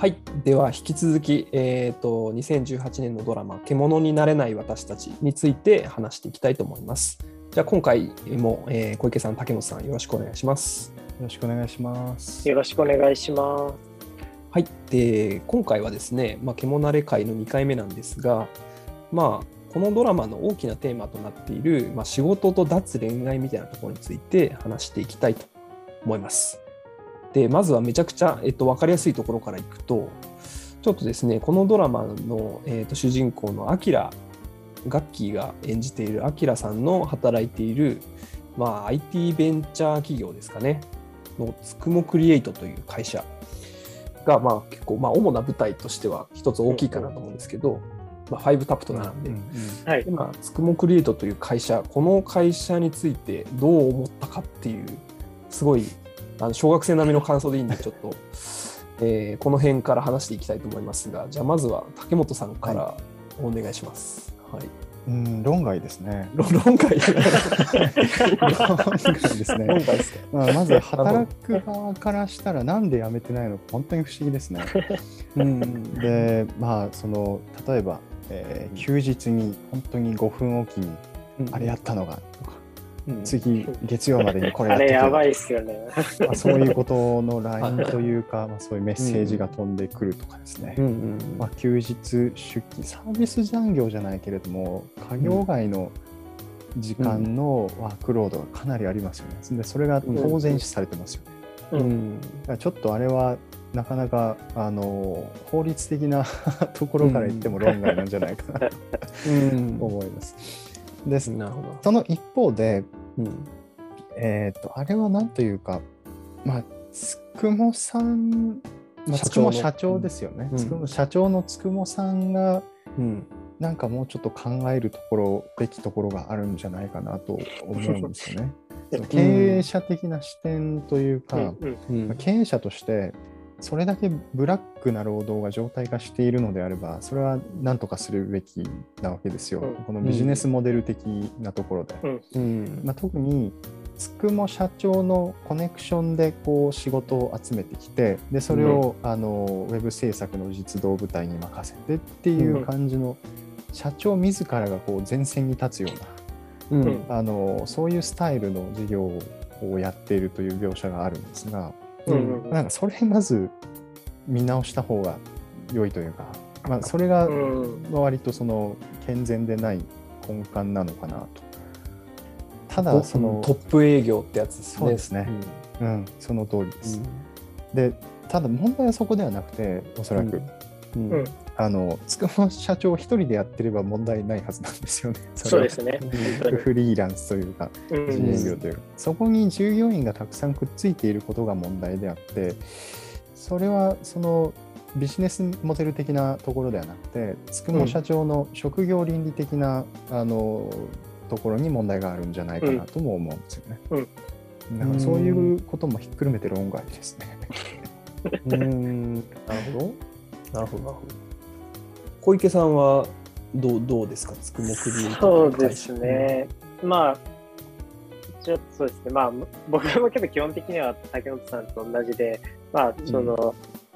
はい、では引き続き、えーと、2018年のドラマ「獣になれない私たち」について話していきたいと思います。じゃあ今回も、えー、小池さん、竹本さんよろしくお願いします。よろしくお願いします。よろしくお願いします。はい、で今回はですね、まあ、獣なれ会の2回目なんですが、まあ、このドラマの大きなテーマとなっている、まあ、仕事と脱恋愛みたいなところについて話していきたいと思います。でまずはめちゃくちゃ、えっと、分かりやすいところからいくとちょっとですねこのドラマの、えっと、主人公のアキラガッキーが演じているアキラさんの働いている、まあ、IT ベンチャー企業ですかねのつくもクリエイトという会社が、まあ、結構、まあ、主な舞台としては一つ大きいかなと思うんですけど、まあ、5タップと並んで、うんうん、今つくもクリエイトという会社この会社についてどう思ったかっていうすごいあの小学生並みの感想でいいんで、ちょっと、えー、この辺から話していきたいと思いますが、じゃあまずは竹本さんからお願いします。はい、はいうん論外ですね。論外？論外ですね。論外ですか？まあ、まず働く側からしたらなんで辞めてないのか本当に不思議ですね。うん、でまあその例えば、えー、休日に本当に5分おきにあれやったのが次、月曜までにこれやって あれやばいっすよね。まあ、そういうことの LINE というか、まあ、そういうメッセージが飛んでくるとかですね。まあ、休日出勤、サービス残業じゃないけれども、作業外の時間のワークロードがかなりありますよね。でそれが当然視されてますよね。うん、ちょっとあれはなかなかあの法律的なところから言っても論外なんじゃないかなと思います。です。その一方で、うん、えっ、ー、と、あれは何というか、まあ、つくもさん、まあ、つくも社長ですよね。つくも社長のつくもさんが、うん、なんかもうちょっっと考えるところ、べきところがあるんじゃないかなと思うんですよね。経営者的な視点というか、うん、経営者としてそれだけブラックな労働が常態化しているのであれば、それは何とかするべきなわけですよ、うん、このビジネスモデル的なところで。うん。まあ、特につくも社長のコネクションでこう仕事を集めてきてでそれを、あのウェブ制作の実動部隊に任せてっていう感じの、社長自らがこう前線に立つような、うん、あのそういうスタイルの事業をやっているという描写があるんですが。うん、なんかそれまず見直した方が良いというか、まあ、それが割とその健全でない根幹なのかなと。ただそのトップ営業ってやつですね。そうですね。うん、うん、その通りです。うん、でただ問題はそこではなくておそらく、うん、うん、あのつくも社長一人でやってれば問題ないはずなんですよね。そうですね。フリーランスというか、自営業というか、そこに従業員がたくさんくっついていることが問題であって、それはそのビジネスモデル的なところではなくて、つくも社長の職業倫理的な、うん、あのところに問題があるんじゃないかなとも思うんですよね。うん、だからそういうこともひっくるめて論外ですね。うん、なるほど。なるほど、なるほど。小池さんはどうどうですか、つくもクリエイそうですね、まあ、ちょっとそうですね、まあ、僕もけど基本的には竹本さんと同じで、まあ、その、うん、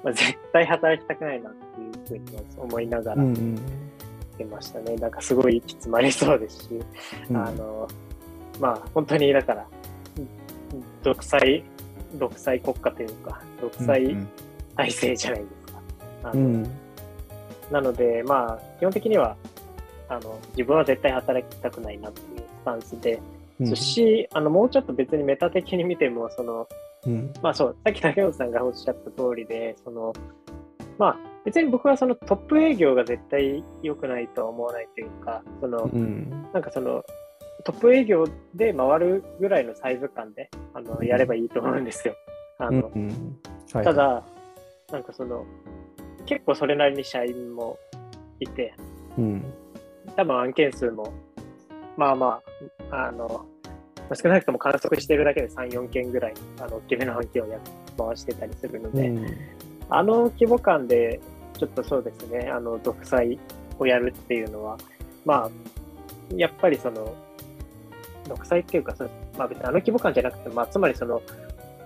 まあ、絶対働きたくないなっていうふうに思いながら出ましたね。うん。うん、なんかすごい行き詰まりそうですし、うん、あの、まあ、本当にだから、独裁、独裁国家というか、独裁体制じゃないですか。うんうん、あのなので、まあ、基本的には、あの、自分は絶対働きたくないなっていうスタンスで、うん、そし、あの、もうちょっと別にメタ的に見ても、その、うん、まあそう、さっき竹本さんがおっしゃった通りで、その、まあ、別に僕はそのトップ営業が絶対良くないとは思わないというか、その、うん、なんかその、トップ営業で回るぐらいのサイズ感で、あの、やればいいと思うんですよ。あの、ただ、なんかその、結構それなりに社員もいて、うん、多分案件数も、まあまあ、あの、少なくとも観測してるだけで3、4件ぐらい、あの、大きめの案件をや回してたりするので、うん、あの規模感で、ちょっとそうですね、あの、独裁をやるっていうのは、まあ、やっぱりその、独裁っていうか、そのまあ別にあの規模感じゃなくて、まあ、つまりその、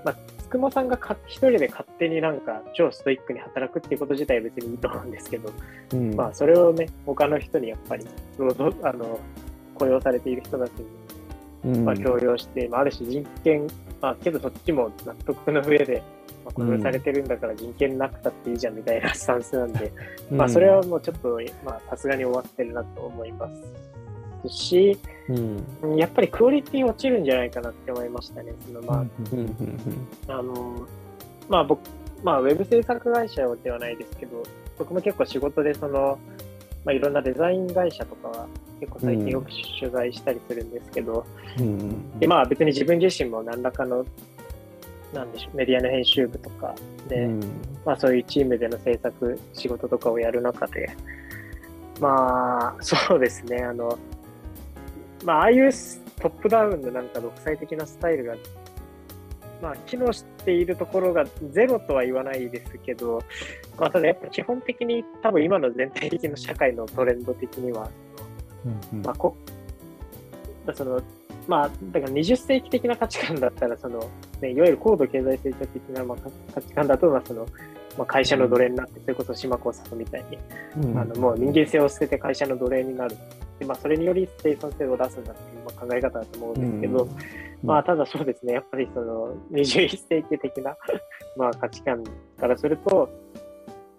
ままあ、つくもさんがか一人で勝手になんか超ストイックに働くっていうこと自体は別にいいと思うんですけど、うん、まあそれをね、他の人にやっぱりあの雇用されている人たちに、まあ、強要して、うん、まあ、ある種人権、まあ、けどそっちも納得の上で、まあ、雇用されてるんだから人権なくたっていいじゃんみたいなスタンスなんで、うん、まあそれはもうちょっと、まあさすがに終わってるなと思います。し、うん、やっぱりクオリティ落ちるんじゃないかなって思いましたね。そのまあ、あの、まあ僕、まあウェブ制作会社ではないですけど、僕も結構仕事でその、まあいろんなデザイン会社とかは結構最近よく取材したりするんですけど、うん、でまあ別に自分自身も何らかのなんでしょうメディアの編集部とかで、うん、まあそういうチームでの制作仕事とかをやる中でまあそうですねあのまあ、ああいうトップダウンのなんか独裁的なスタイルが、まあ、機能しているところがゼロとは言わないですけど、まあ、ただやっぱ基本的に多分今の全体的な社会のトレンド的には、うんうん、まあ、こそのまあ、だから20世紀的な価値観だったら、その、ね、いわゆる高度経済成長的な、まあ、価値観だと、まあ、その、まあ、会社の奴隷になって、それこそ島耕作みたいに、うん、あのもう人間性を捨てて会社の奴隷になる。でまあ、それにより生産性を出すんだっていう、まあ、考え方だと思うんですけど、うん、まあ、ただそうですね、やっぱりその21世紀的な まあ価値観からすると、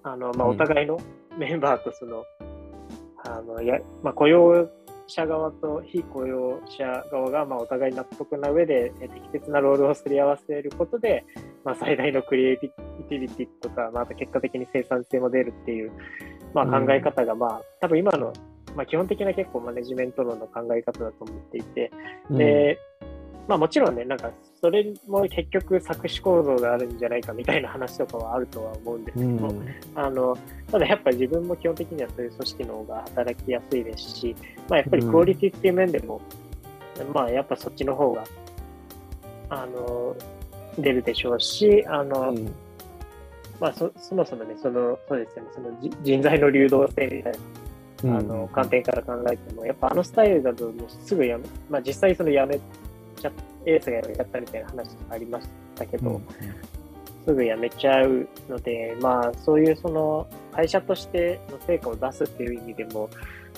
あのまあ、お互いのメンバーとその、あのやまあ、雇用者側と非雇用者側がまあお互い納得な上で適切なロールをすり合わせることで、まあ、最大のクリエイティビティとか、まあ、あと結果的に生産性も出るっていう、まあ、考え方が、まあ、多分今のまあ、基本的な結構マネジメント論の考え方だと思っていて、で、まあもちろんね、なんかそれも結局作詞構造があるんじゃないかみたいな話とかはあるとは思うんですけど、うん、あのただやっぱり自分も基本的にはそういう組織の方が働きやすいですし、まあやっぱりクオリティっていう面でも、うん、まあやっぱそっちの方が、あの、出るでしょうし、あの、うん。まあそ、そもそもね、その、そうですよね、その人材の流動性みたいなあの観点から考えても、やっぱあのスタイルだともうすぐやめ、まあ、実際そのやめちゃエースがやめちゃったみたいな話ありましたけど、うん、すぐやめちゃうので、まあそういうその会社としての成果を出すっていう意味でも、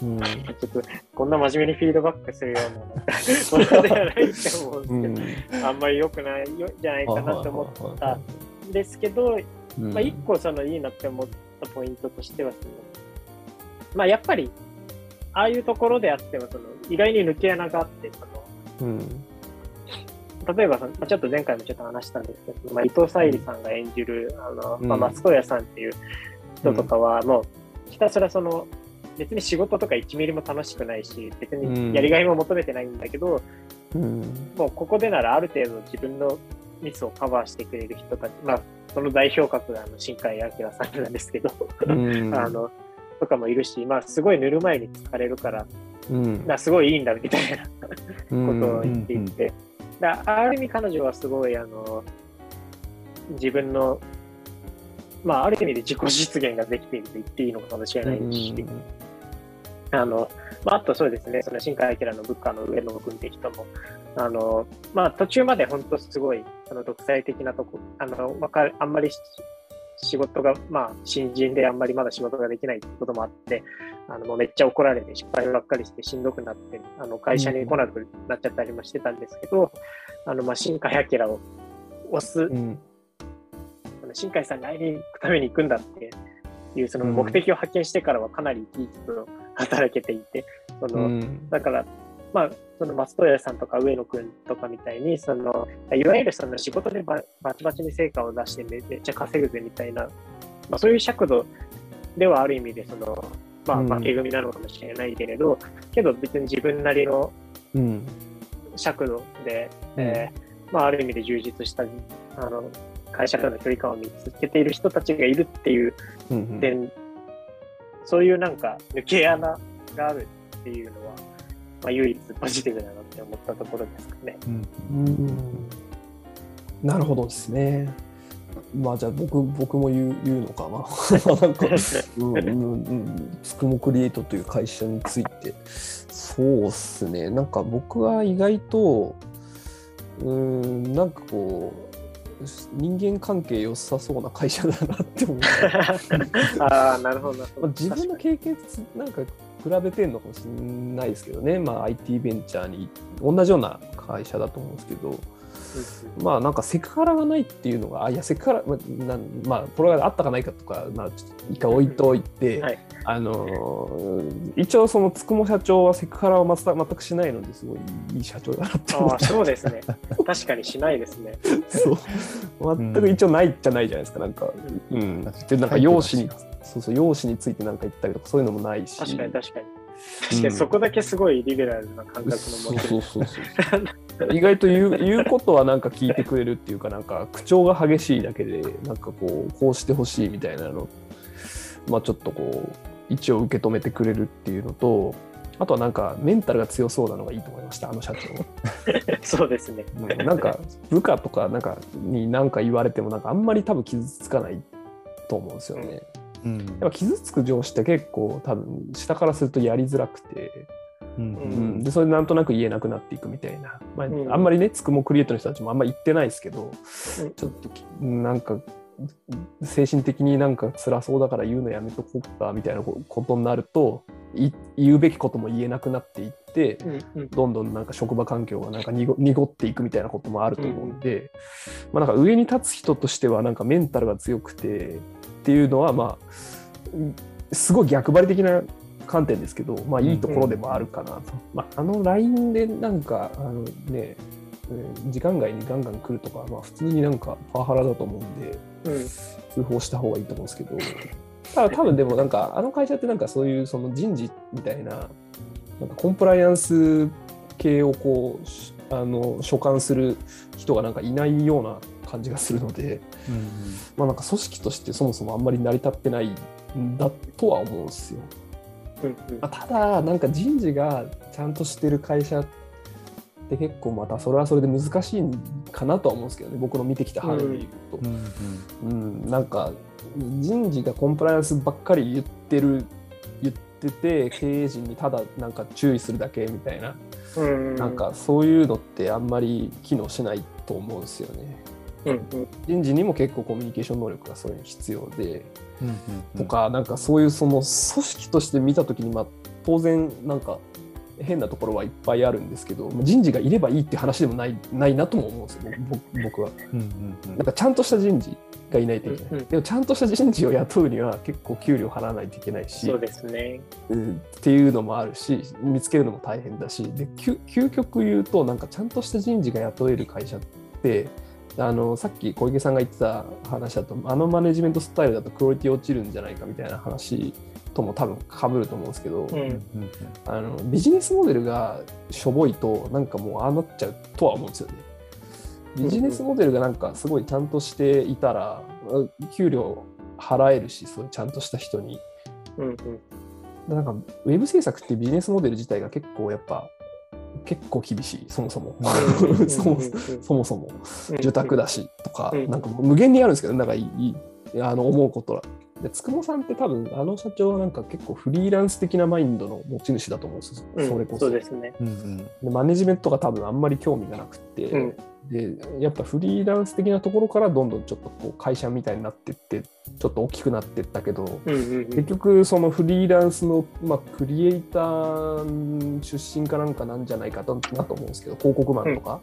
うん、ちょっとこんな真面目にフィードバックするようなものではないと思うんですけど、うん、あんまり良くないよじゃないかなと思ったんですけど、まあ一個そのいいなって思ったポイントとしてはそのまあ、やっぱり、ああいうところであっても、その、意外に抜け穴があって、その、うん、例えば、ちょっと前回もちょっと話したんですけど、まあ、伊藤沙莉さんが演じる、あの、まあ、松任谷さんっていう人とかは、もう、ひたすらその、別に仕事とか1ミリも楽しくないし、別にやりがいも求めてないんだけど、うん、もうここでならある程度自分のミスをカバーしてくれる人たち、まあ、その代表格があの新海明さんなんですけど、うん、あのとかもいるし、まあ、すごい塗る前に疲れるから、うん、だすごいいいんだみたいなことを言っていて、だある意味彼女はすごいあの自分の、まあ、ある意味で自己実現ができていると言っていいのかもしれないし、あのまあ、あとそうですね、その新海明の部下の上野君って人も、あのまあ、途中まで本当すごいその独裁的なとこ、あのあんまり仕事が、まあ、新人であんまりまだ仕事ができないってこともあって、あのもうめっちゃ怒られて失敗ばっかりしてしんどくなって、あの会社に来なくなっちゃったりもしてたんですけど、あのまあ新海明を押す、うん、新海さんに会いに行くために行くんだっていうその目的を発見してからはかなり生き生きと働けていて、その、うん、だからまあ、その松任谷さんとか上野くんとかみたいに、そのいわゆるその仕事でバチバチに成果を出してめっちゃ稼ぐぜみたいな、まあ、そういう尺度ではある意味でその、まあ、負け組なのかもしれないけれど、うん、けど別に自分なりの尺度で、うん、えー、まあ、ある意味で充実したあの会社との距離感を見つけている人たちがいるっていう点、うんうん、そういうなんか抜け穴があるっていうのは、まあ、唯一ポジティブだなって思ったところですかね。うん、うんなるほどですね。まあじゃあ僕僕も言う言うのかな。なんか、うんうんうん、つくもクリエイトという会社について。そうっすね。なんか僕は意外と、うん、なんかこう、人間関係良さそうな会社だなって思う ああなるほど自分の経験なんか比べてるのかもしれないですけどね、まあ、IT ベンチャーに同じような会社だと思うんですけど、まあなんかセクハラがないっていうのが、あいや、セクハラ、まあ、なまあ、これがあったかないかとか、まあ、ちょっと一回置いといて、はい、あの一応、そのつくも社長はセクハラを全くしないのですごいいい社長だなって思ってそうですね。確かにしないですね。そう。全く一応ないじゃないじゃないですか、なんか。うん。で、なんか容姿に、そうそう、容姿についてなんか言ったりとか、そういうのもないし。確かに確かに。確かにそこだけすごいリベラルな感覚の持ち主。そうそうそう意外と言う言うことはなんか聞いてくれるっていうかなんか口調が激しいだけでなんかこうこうしてほしいみたいなの。まあちょっとこう一応受け止めてくれるっていうのとあとはなんかメンタルが強そうなのがいいと思いましたあの社長。そうですね、うん、なんか部下とかなんかに何か言われてもなんかあんまり多分傷つかないと思うんですよね、うん、やっぱ傷つく上司って結構多分下からするとやりづらくて。うん、でそれでなんとなく言えなくなっていくみたいな、まあ、うん、あんまりねつくもクリエイトの人たちもあんまり言ってないですけど、うん、ちょっとなんか精神的になんか辛そうだから言うのやめとこうかみたいなことになると言うべきことも言えなくなっていって、うんうん、どんどんなんか職場環境がなんか濁っていくみたいなこともあると思うんで、うん、まあ、なんか上に立つ人としてはなんかメンタルが強くてっていうのはまあすごい逆張り的な観点ですけど、まあ、いいところでもあるかなと。うん、まあ、あの LINE でなんか、あのね、時間外にガンガン来るとか、まあ、普通になんかパワハラだと思うんで、うん、通報した方がいいと思うんですけど、ただ多分でもなんか、あの会社ってなんかそういうその人事みたいな、なんかコンプライアンス系をこう、あの所管する人がなんかいないような感じがするので、うんうん、まあなんか組織としてそもそもあんまり成り立ってないんだとは思うんですよ。まあ、ただなんか人事がちゃんとしてる会社って結構またそれはそれで難しいかなとは思うんですけどね僕の見てきた範囲で言うと、うん、うん、なんか人事がコンプライアンスばっかり言ってる言ってて経営陣にただなんか注意するだけみたいな、うん、なんかそういうのってあんまり機能しないと思うんですよね。うんうん、人事にも結構コミュニケーション能力がそういうに必要で、とかなんかそういうその組織として見た時にまあ当然なんか変なところはいっぱいあるんですけど人事がいればいいって話でもないないなとも思うんですよ僕は、うんうんうん。なんかちゃんとした人事がいないといけない、うんうん、でもちゃんとした人事を雇うには結構給料払わないといけないしそうですね、うん、っていうのもあるし見つけるのも大変だしで究極言うとなんかちゃんとした人事が雇える会社ってあのさっき小池さんが言ってた話だとあのマネジメントスタイルだとクオリティ落ちるんじゃないかみたいな話とも多分かぶると思うんですけど、うん、あのビジネスモデルがしょぼいとなんかもうああなっちゃうとは思うんですよね。ビジネスモデルがなんかすごいちゃんとしていたら、給料払えるしそういうちゃんとした人に。うんうん、なんかウェブ制作ってビジネスモデル自体が結構やっぱ結構厳しいそもそも。そもそもそも。受託だしとか、なんか無限にあるんですけどなんかいいあの思うことは。でつくもさんって多分あの社長はなんか結構フリーランス的なマインドの持ち主だと思うんですよ、それこそ。そうですね、でマネジメントが多分あんまり興味がなくて、うん、でやっぱフリーランス的なところからどんどんちょっとこう会社みたいになってってちょっと大きくなってったけど、うんうんうん、結局そのフリーランスの、まあ、クリエイター出身かなんかなんじゃないかなと思うんですけど広告マンとか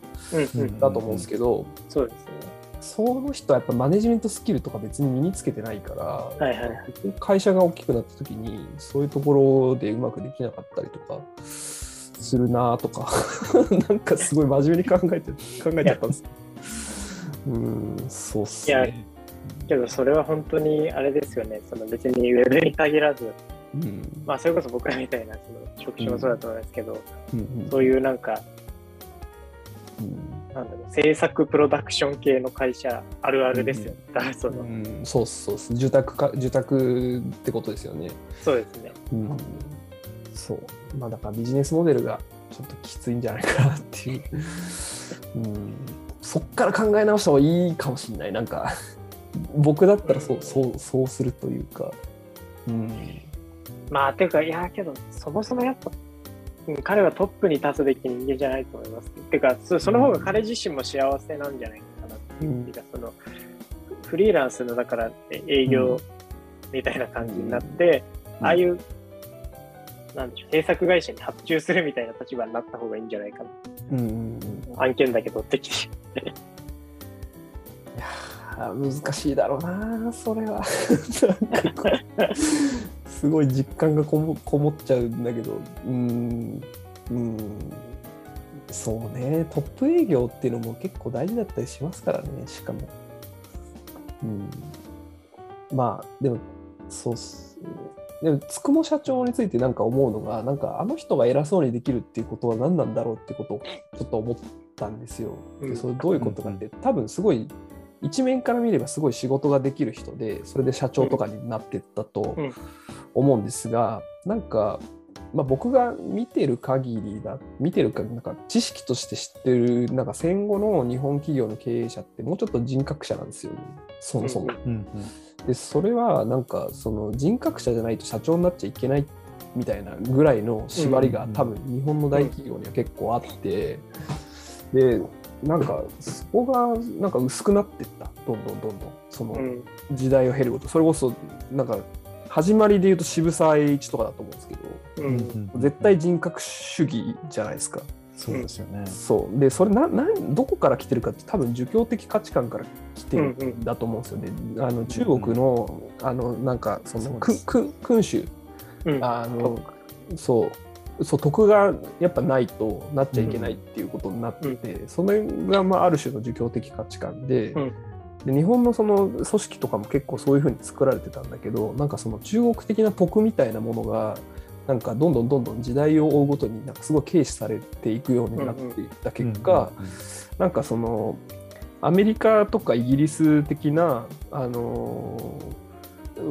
だと思うんですけど、そうですねその人はやっぱマネジメントスキルとか別に身につけてないから、はいはい、会社が大きくなった時にそういうところでうまくできなかったりとかするなとか なんかすごい真面目に考えて 考えちゃったんです。うんそうっすね。けどそれは本当にあれですよね。その別にウェブに限らず、うん、まあそれこそ僕らみたいなその職種もそうだと思いますけど、うんうん、そういうなんか、うん、なんだろう制作プロダクション系の会社あるあるですよね、うん、その、うん、そうそう受託か受託ってことですよね。そうですね、うん。そう。まあだからビジネスモデルがちょっときついんじゃないかなっていう、うん、そっから考え直した方がいいかもしれない。なんか僕だったらそうそうそうするというか。うん。まあていうかいやけどそもそもやっぱ彼はトップに立つべき人間じゃないと思います。ていうかその方が彼自身も幸せなんじゃないかなっていうか、そのフリーランスのだから営業みたいな感じになって、ああいう、なんでしょう、制作会社に発注するみたいな立場になった方がいいんじゃないかな。うんうんうん、案件だけ取ってきて。いや難しいだろうな、それは。すごい実感がこもこもっちゃうんだけど、うん、うん、そうね、トップ営業っていうのも結構大事だったりしますからね、しかも。うん、まあ、でも、そうっす、ね。でも、つくも社長についてなんか思うのが、なんかあの人が偉そうにできるっていうことは何なんだろうってことをちょっと思ったんですよ。でそれどういうことかって、多分すごい一面から見ればすごい仕事ができる人でそれで社長とかになってったと思うんですが、なんか、まあ、僕が見てる限りだ見てるかなんか知識として知ってるなんか戦後の日本企業の経営者ってもうちょっと人格者なんですよね。そもそも。うんうん。でそれはなんかその人格者じゃないと社長になっちゃいけないみたいなぐらいの縛りが多分日本の大企業には結構あってでなんかそこがなんか薄くなっていった。どんどんどんどん。その時代を経ること。それこそなんか始まりで言うと渋沢栄一とかだと思うんですけど、うん。うん、絶対人格主義じゃないですか。そうですよね。そう。でそれななどこから来てるかって多分儒教的価値観から来てるんだと思うんですよね。うんうん、あの中国の、うん、あのなんかその君君主、うん、あのそうそう徳がやっぱないとなっちゃいけないっていうことになってて、うん、それがまあある種の儒教的価値観で。で日本のその組織とかも結構そういうふうに作られてたんだけどなんかその中国的な徳みたいなものがなんかどんどんどんどん時代を追うごとになんかすごい軽視されていくようになっていった結果、なんかそのアメリカとかイギリス的な、あの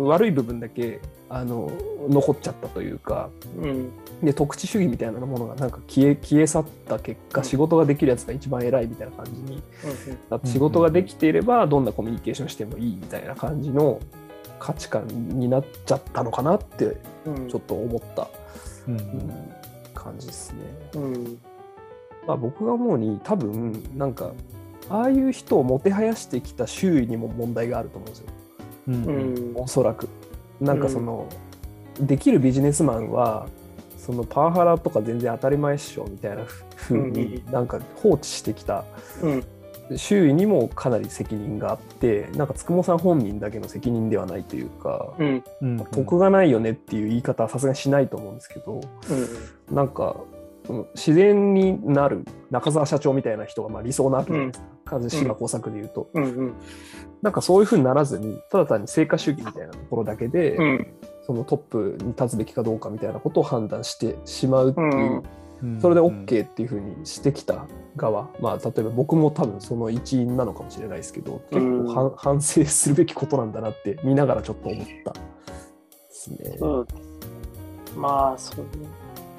悪い部分だけあの残っちゃったというか、うん、で特殊主義みたいなものがなんか消え消え去った結果、うん、仕事ができるやつが一番偉いみたいな感じに、うん、仕事ができていればどんなコミュニケーションしてもいいみたいな感じの価値観になっちゃったのかなってちょっと思った、うん、うん、感じですね。うん。まあ、僕が思うに多分なんかああいう人をもてはやしてきた周囲にも問題があると思うんですよ。うん、おそらく。なんかその、できるビジネスマンはそのパワハラとか全然当たり前っしょみたいなふうになんか放置してきた。周囲にもかなり責任があってなんかつくもさん本人だけの責任ではないというか、うん。まあ、得がないよねっていう言い方はさすがにしないと思うんですけど、うん、なんか自然になる中澤社長みたいな人がまあ理想なわけじゃないですか、うん、島工作でいうと、うん。うん、なんかそういうふうにならずにただ単に成果主義みたいなところだけで、うん、そのトップに立つべきかどうかみたいなことを判断してしまうっていうそれで OK っていうふうにしてきた側、まあ、例えば僕も多分その一員なのかもしれないですけど結構反省するべきことなんだなって見ながらちょっと思ったですね。まあそう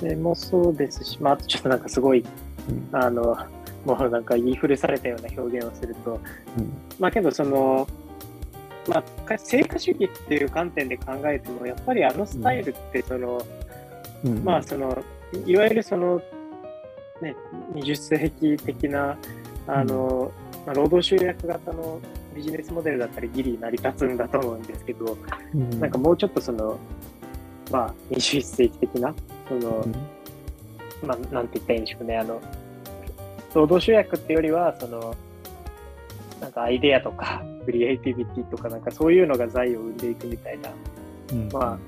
でもそうですし、まあ、ちょっとなんかすごい、うん、あのもうなんか言い古されたような表現をすると、うん、まあけどそのまあ、成果主義っていう観点で考えてもやっぱりあのスタイルってその、うん、まあそのいわゆるその、ね、20世紀的な、あの、まあ、労働集約型のビジネスモデルだったりギリ成り立つんだと思うんですけど、うん、なんかもうちょっとその、まあ、21世紀的な、その、うん、まあ、なんて言ったらいいんでしょうね、あの、労働集約っていうよりは、その、なんかアイデアとか、クリエイティビティとか、なんかそういうのが財を生んでいくみたいな、うん、まあ、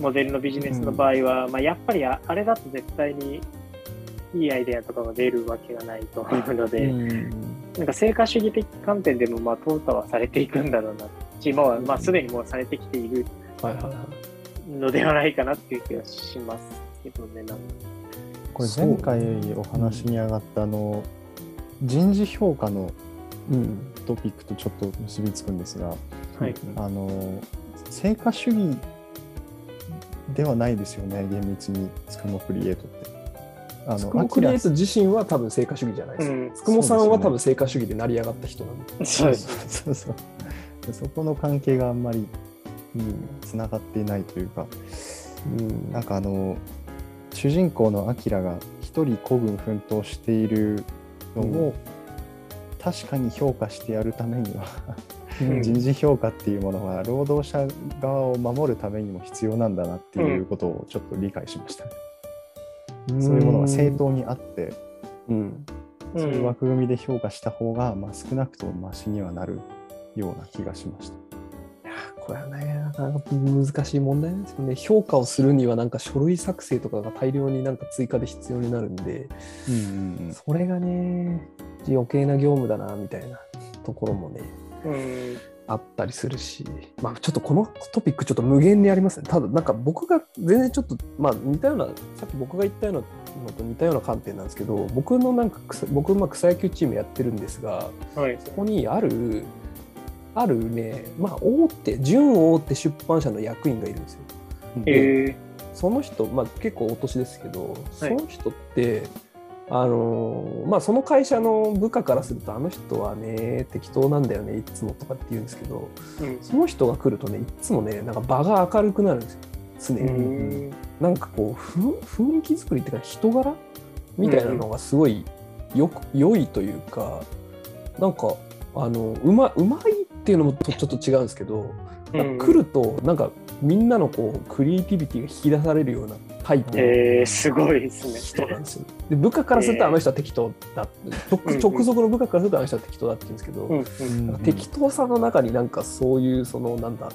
モデルのビジネスの場合は、うん、まあ、やっぱりあれだと絶対にいいアイデアとかが出るわけがないと思うので、うん、なんか成果主義的観点でもまあ淘汰はされていくんだろうな。し、まあ、まあすでにもうされてきているのではないかなっていう気がしますけどね。これ前回お話に上がったあの、人事評価のトピックとちょっと結びつくんですが、はい、あの成果主義ではないですよね、厳密につくもクリエイトって。あのクリエイト自身は多分成果主義じゃないです。うん、つくもさんは多分成果主義で成り上がった人なんで。そう そうそうそこの関係があんまりつながっていないというか、うん、なんかあの主人公のアキラが一人孤軍奮闘しているのを、確かに評価してやるためには 人事評価っていうものは労働者側を守るためにも必要なんだなっていうことをちょっと理解しました、ね、うん、そういうものが正当にあって、うん、そういう枠組みで評価した方が、まあ、少なくともマシにはなるような気がしました。これはね、なかなか難しい問題ですよね。評価をするには、なんか書類作成とかが大量になんか追加で必要になるんで、うんうんうん、それがね、余計な業務だな、みたいなところもね、うん、あったりするし、まあ、ちょっとこのトピック、ちょっと無限にありますね。ただ、なんか僕が全然ちょっと、まあ、似たような、さっき僕が言ったようなのと似たような観点なんですけど、僕のなんか、僕、まあ、草野球チームやってるんですが、はい、そこにある、あるね、まあ、大手、準大手出版社の役員がいるんですよ。えー、その人、まあ、結構お年ですけど、その人って、あのまあ、その会社の部下からするとあの人はね適当なんだよねいつもとかって言うんですけど、うん、その人が来るとねいつもねなんか場が明るくなるんですよ常に。なんかこう雰囲気作りっていうか人柄？みたいなのがすごいよく良いというかなんかあのうまうまいっていうのもちょっと違うんですけど、うん、来るとなんかみんなのこうクリエイティビティが引き出されるようなタイプのすごいですね。人なんですよ。で部下からするとあの人は適当だ、えー、直属の部下からするとあの人は適当だって言うんですけど、うんうん、適当さの中になんかそういうそのなんだ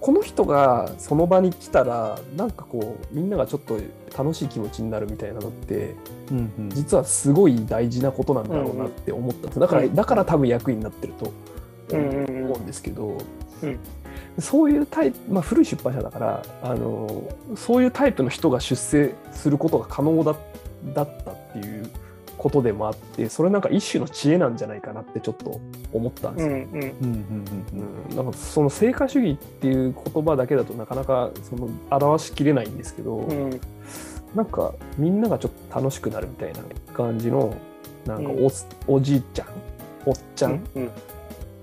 この人がその場に来たらなんかこうみんながちょっと楽しい気持ちになるみたいなのって、うんうん、実はすごい大事なことなんだろうなって思ったんです、だからだから多分役員になってると思うんですけど、うん。そういうタイプ、まあ、古い出版社だからあのそういうタイプの人が出世することが可能だだったっていうことでもあってそれなんか一種の知恵なんじゃないかなってちょっと思ったんですよ。なんかその成果主義っていう言葉だけだとなかなかその表しきれないんですけど、うん、なんかみんながちょっと楽しくなるみたいな感じのなんかおうん、おじいちゃんおっちゃん、うんうん、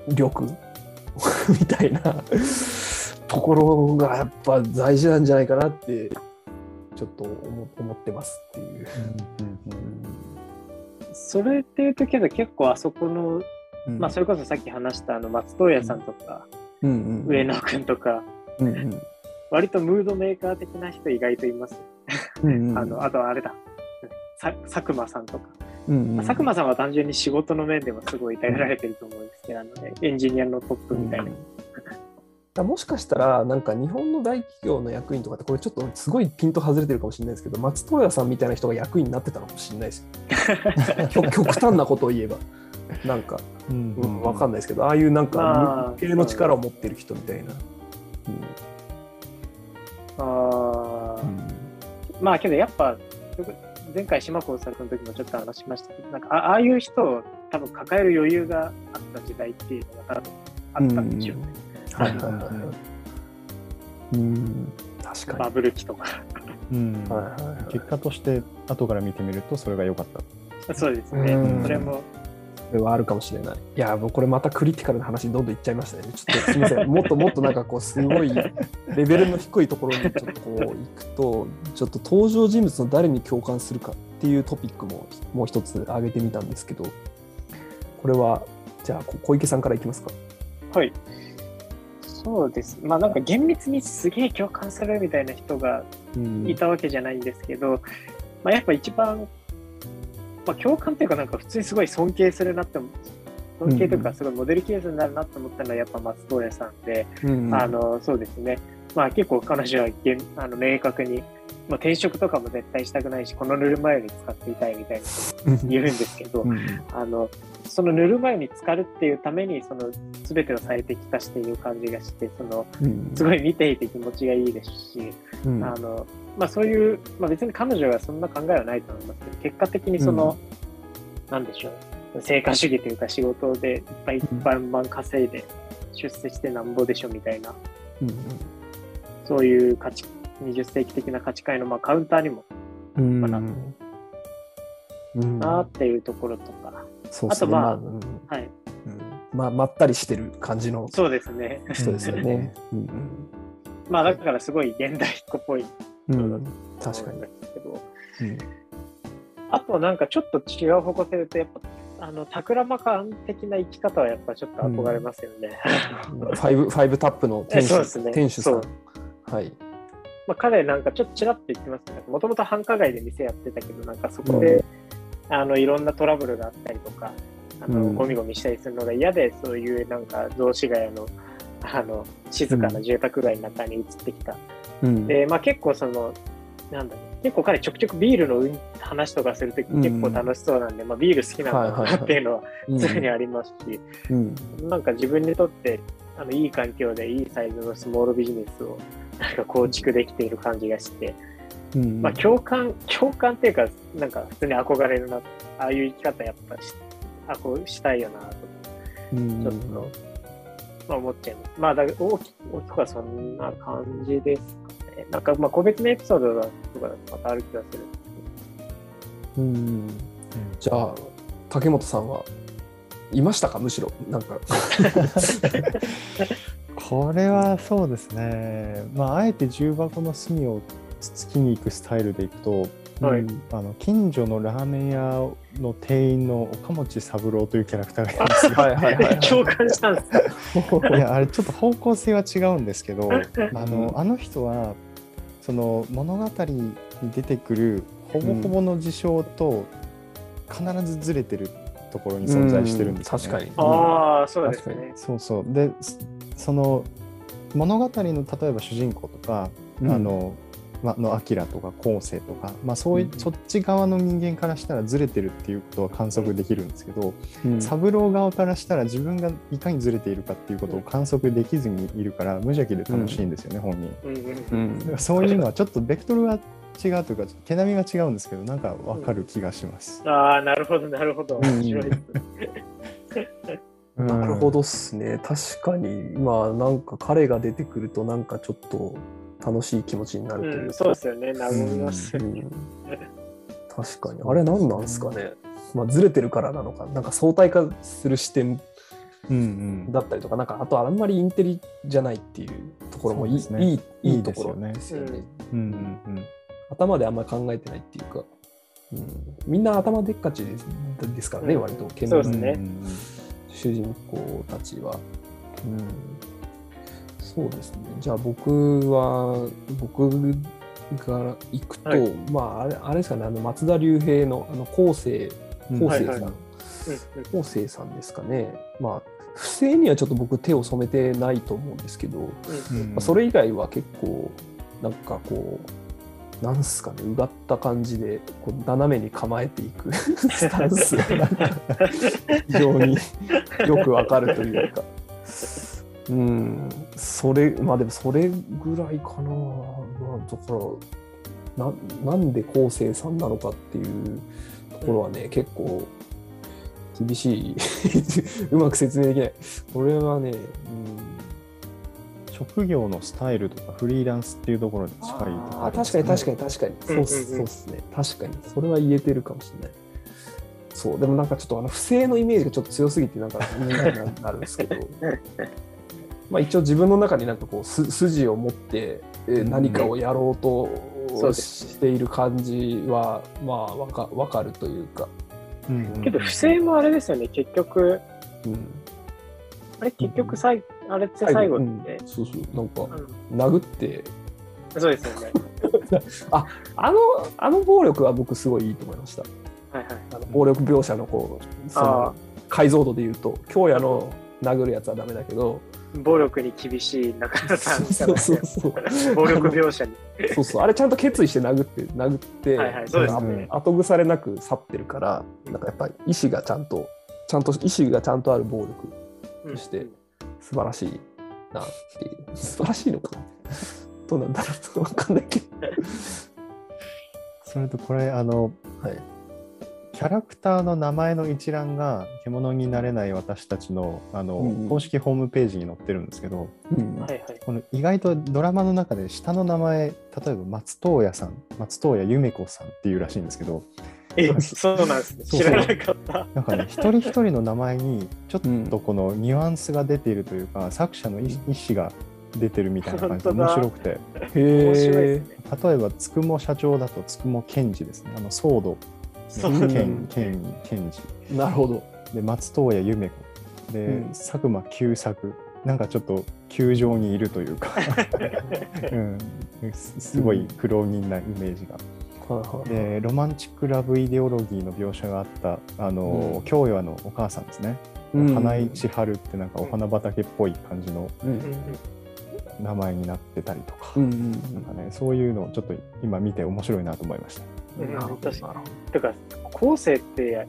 力？みたいな。ところがやっぱ大事なんじゃないかなってちょっと思ってますっていう。それっていうとけど結構あそこの、うん、まあそれこそさっき話したあの松任谷さんとか、うん。うんうん、上野君とか、うんうん、割とムードメーカー的な人意外といます。うんうん、あのあとはあれだ。佐久間さんとか。うんうんまあ、佐久間さんは単純に仕事の面でもすごい頼られてると思うんですけど、あのね、エンジニアのトップみたいな。もしかしたら、なんか日本の大企業の役員とかって、これちょっとすごいピント外れてるかもしれないですけど、松任谷さんみたいな人が役員になってたのかもしれないですよ。極端なことを言えば。なんか、うん、うん、わかんないですけど、ああいうなんか、の力を持ってる人みたいな。うん、ああ、うん、まあけどやっぱ、前回島耕作の時もちょっと話しましたけど、なんかああいう人を多分抱える余裕があった時代っていうのが多分あったんでしょうね。確かに。バブル期とか。うん、はいはい、結果として後から見てみるとそれが良かった。そうですね。それも。それはあるかもしれない。いや、もうこれまたクリティカルな話にどんどんいっちゃいましたね。ちょっとすみません。もっともっとなんかこう、すごい レベルの低いところにちょっとこう行くと、ちょっと登場人物の誰に共感するかっていうトピックももう一つ挙げてみたんですけど、これは、じゃあ小池さんからいきますか。はい。そうです。まあなんか厳密にすげえ共感するみたいな人がいたわけじゃないんですけど、うん、まあやっぱ一番、まあ共感っていうかなんか普通にすごい尊敬するなって尊敬とかすごいモデルケースになるなと思ったのはやっぱ松任谷さんで、うん、あのそうですね。まあ結構彼女はあの明確にまあ、転職とかも絶対したくないし、この塗る前に使っていたいみたいなこと言うんですけど、うん、あのその塗る前に浸かるっていうために、その全てを最適化している感じがして、そのすごい見ていて気持ちがいいですし、うん、あのまあ、そういう、まあ、別に彼女はそんな考えはないと思いますけど、結果的にその、うん、なんでしょう、成果主義というか仕事でいっぱいいっぱいバン稼いで出世してなんぼでしょみたいな、うん、そういう価値20世紀的な価値観のまあカウンターにもなってるなっていうところとか、そうあとまあ、はい、まあ、まったりしてる感じのそうですね。人ですよね。うん、まあだからすごい現代っ子っぽいうん、確かに。けど、うん、あとなんかちょっと違う方向性でとやっぱあの、タクラマ感的な生き方はやっぱちょっと憧れますよね。うん、ファイブ、ファイブタップの店主、ね、店主さん。はい。まあ、彼なんかちょっとちらっと言ってますね。もともと繁華街で店やってたけど、なんかそこで、うん、あの、いろんなトラブルがあったりとか、あの、うん、ゴミゴミしたりするのが嫌で、そういうなんか、雑司ヶ谷の、あの、静かな住宅街の中に移ってきた。うん、で、まあ結構その、なんだろう、結構彼ちょくちょくビールの話とかするとき結構楽しそうなんで、まあビール好きなんだなっていうのは常にありますし、なんか自分にとってあのいい環境でいいサイズのスモールビジネスをなんか構築できている感じがして、うん、まあ共感、共感っていうか、なんか普通に憧れるな、ああいう生き方やっぱし、あこうしたいよなと、うん、ちょっと、まあ思っちゃいます。まあだ大き大きくはそんな感じですかね。なんかまあ個別のエピソードとかだとまたある気がするんですけど。うん。じゃあ、竹本さんはいましたか？むしろ。なんかこれはそうですね、まあ、あえて重箱の隅をつつきに行くスタイルでいくと、はい、あの近所のラーメン屋の店員の岡持三郎というキャラクターがいますはいはいはい、共感したんです いやあれちょっと方向性は違うんですけど あのあの人はその物語に出てくるほぼほぼの事象と必ずずれてるところに存在してるんですよね。確かに。ああ、そうですね。そうそう。で、その物語の例えば主人公とか、うん、あのま、のアキラとか後世とか、まあ、そういそっち側の人間からしたらずれてるっていうことは観測できるんですけど、うん、三郎側からしたら自分がいかにずれているかっていうことを観測できずにいるから無邪気で楽しいんですよね、うん、本人、うん、そういうのはちょっとベクトルが違うというか毛並みが違うんですけどなんか分かる気がします。ああなるほどなるほど。面白いです。ね。なるほどっすね。確かに、まあなんか彼が出てくるとなんかちょっと楽しい気持ちになるというか。うん、そうですよね。和みますよね、うん。確かに。あれ何なんですかね。まあずれてるからなのか、なんか相対化する視点だったりとか、なんかあとあんまりインテリじゃないっていうところもいい、ね、いいいいところですよね。うんうんうん、頭であんまり考えてないっていうか、うん、みんな頭でっかちですからね、割と。そうですね。主人公たちは。うん、そうですね。じゃあ僕は、僕が行くと、はい、まああれ、あれですかね、あの松田龍平のあの後世、後世さん、後世さんですかね。まあ、不正にはちょっと僕手を染めてないと思うんですけど、うん、まあ、それ以外は結構、なんかこう、なんすかね、うがった感じで、こう斜めに構えていく スタンスが、非常によくわかるというか。うん、それ、まあでもそれぐらいかな。まあ、だから、ななんで昴生さんなのかっていうところはね、結構厳しい。うまく説明できない。これはね、うん、職業のスタイルとかフリーランスっていうところに近いところ、ね、あ確かに確かに確かに。そうっす、そうっすね。確かに。それは言えてるかもしれない。そう。でもなんかちょっとあの不正のイメージがちょっと強すぎてなんか苦になるんですけど まあ一応自分の中になんかこうす筋を持って何かをやろうとしている感じはまあわかわかるというか、うん、けど不正もあれですよね結局、うん、あれ結局最あれって最後。って、うん、そうそうなんか、殴って。そうですよね。ああのあの暴力は僕すごいいいと思いました、はいはい、あの暴力描写のこうその解像度でいうと京也の殴るやつはダメだけど暴力に厳しい中田さんそうそうそう。暴力描写に。そうそう。あれちゃんと決意して殴って殴って、はいはい、そうですね、後腐れなく去ってるからなんかやっぱり意志がちゃんとちゃんと意志がちゃんとある暴力として、うん。素晴らしいなっていう。素晴らしいのか？などうなんだろう？わかんないけど。それとこれ、あの、はい、キャラクターの名前の一覧が獣になれない私たちのあの、うん、公式ホームページに載ってるんですけど、うん、この意外とドラマの中で下の名前例えば松任谷さん松任谷夢子さんっていうらしいんですけどえ、そうなんですね。知らなかった。なんかね、一人一人の名前に、ちょっとこのニュアンスが出ているというか、うん、作者の意思が出てるみたいな感じで面白くて。へえ。例えば、つくも社長だと、つくも賢治ですね。あの、ソードそう。健健健二なるほど。で松任谷由実子。で、うん。佐久間久作。なんかちょっと球場にいるというか、うん、すすごい苦労人なイメージが。でロマンチック・ラブ・イデオロギーの描写があったあの、うん。京与のお母さんですね、うん。花井千春ってなんかお花畑っぽい感じのうん。名前になってたりとか,、なんかね、そういうのをちょっと今見て面白いなと思いました。うん。なるほどとか、後世って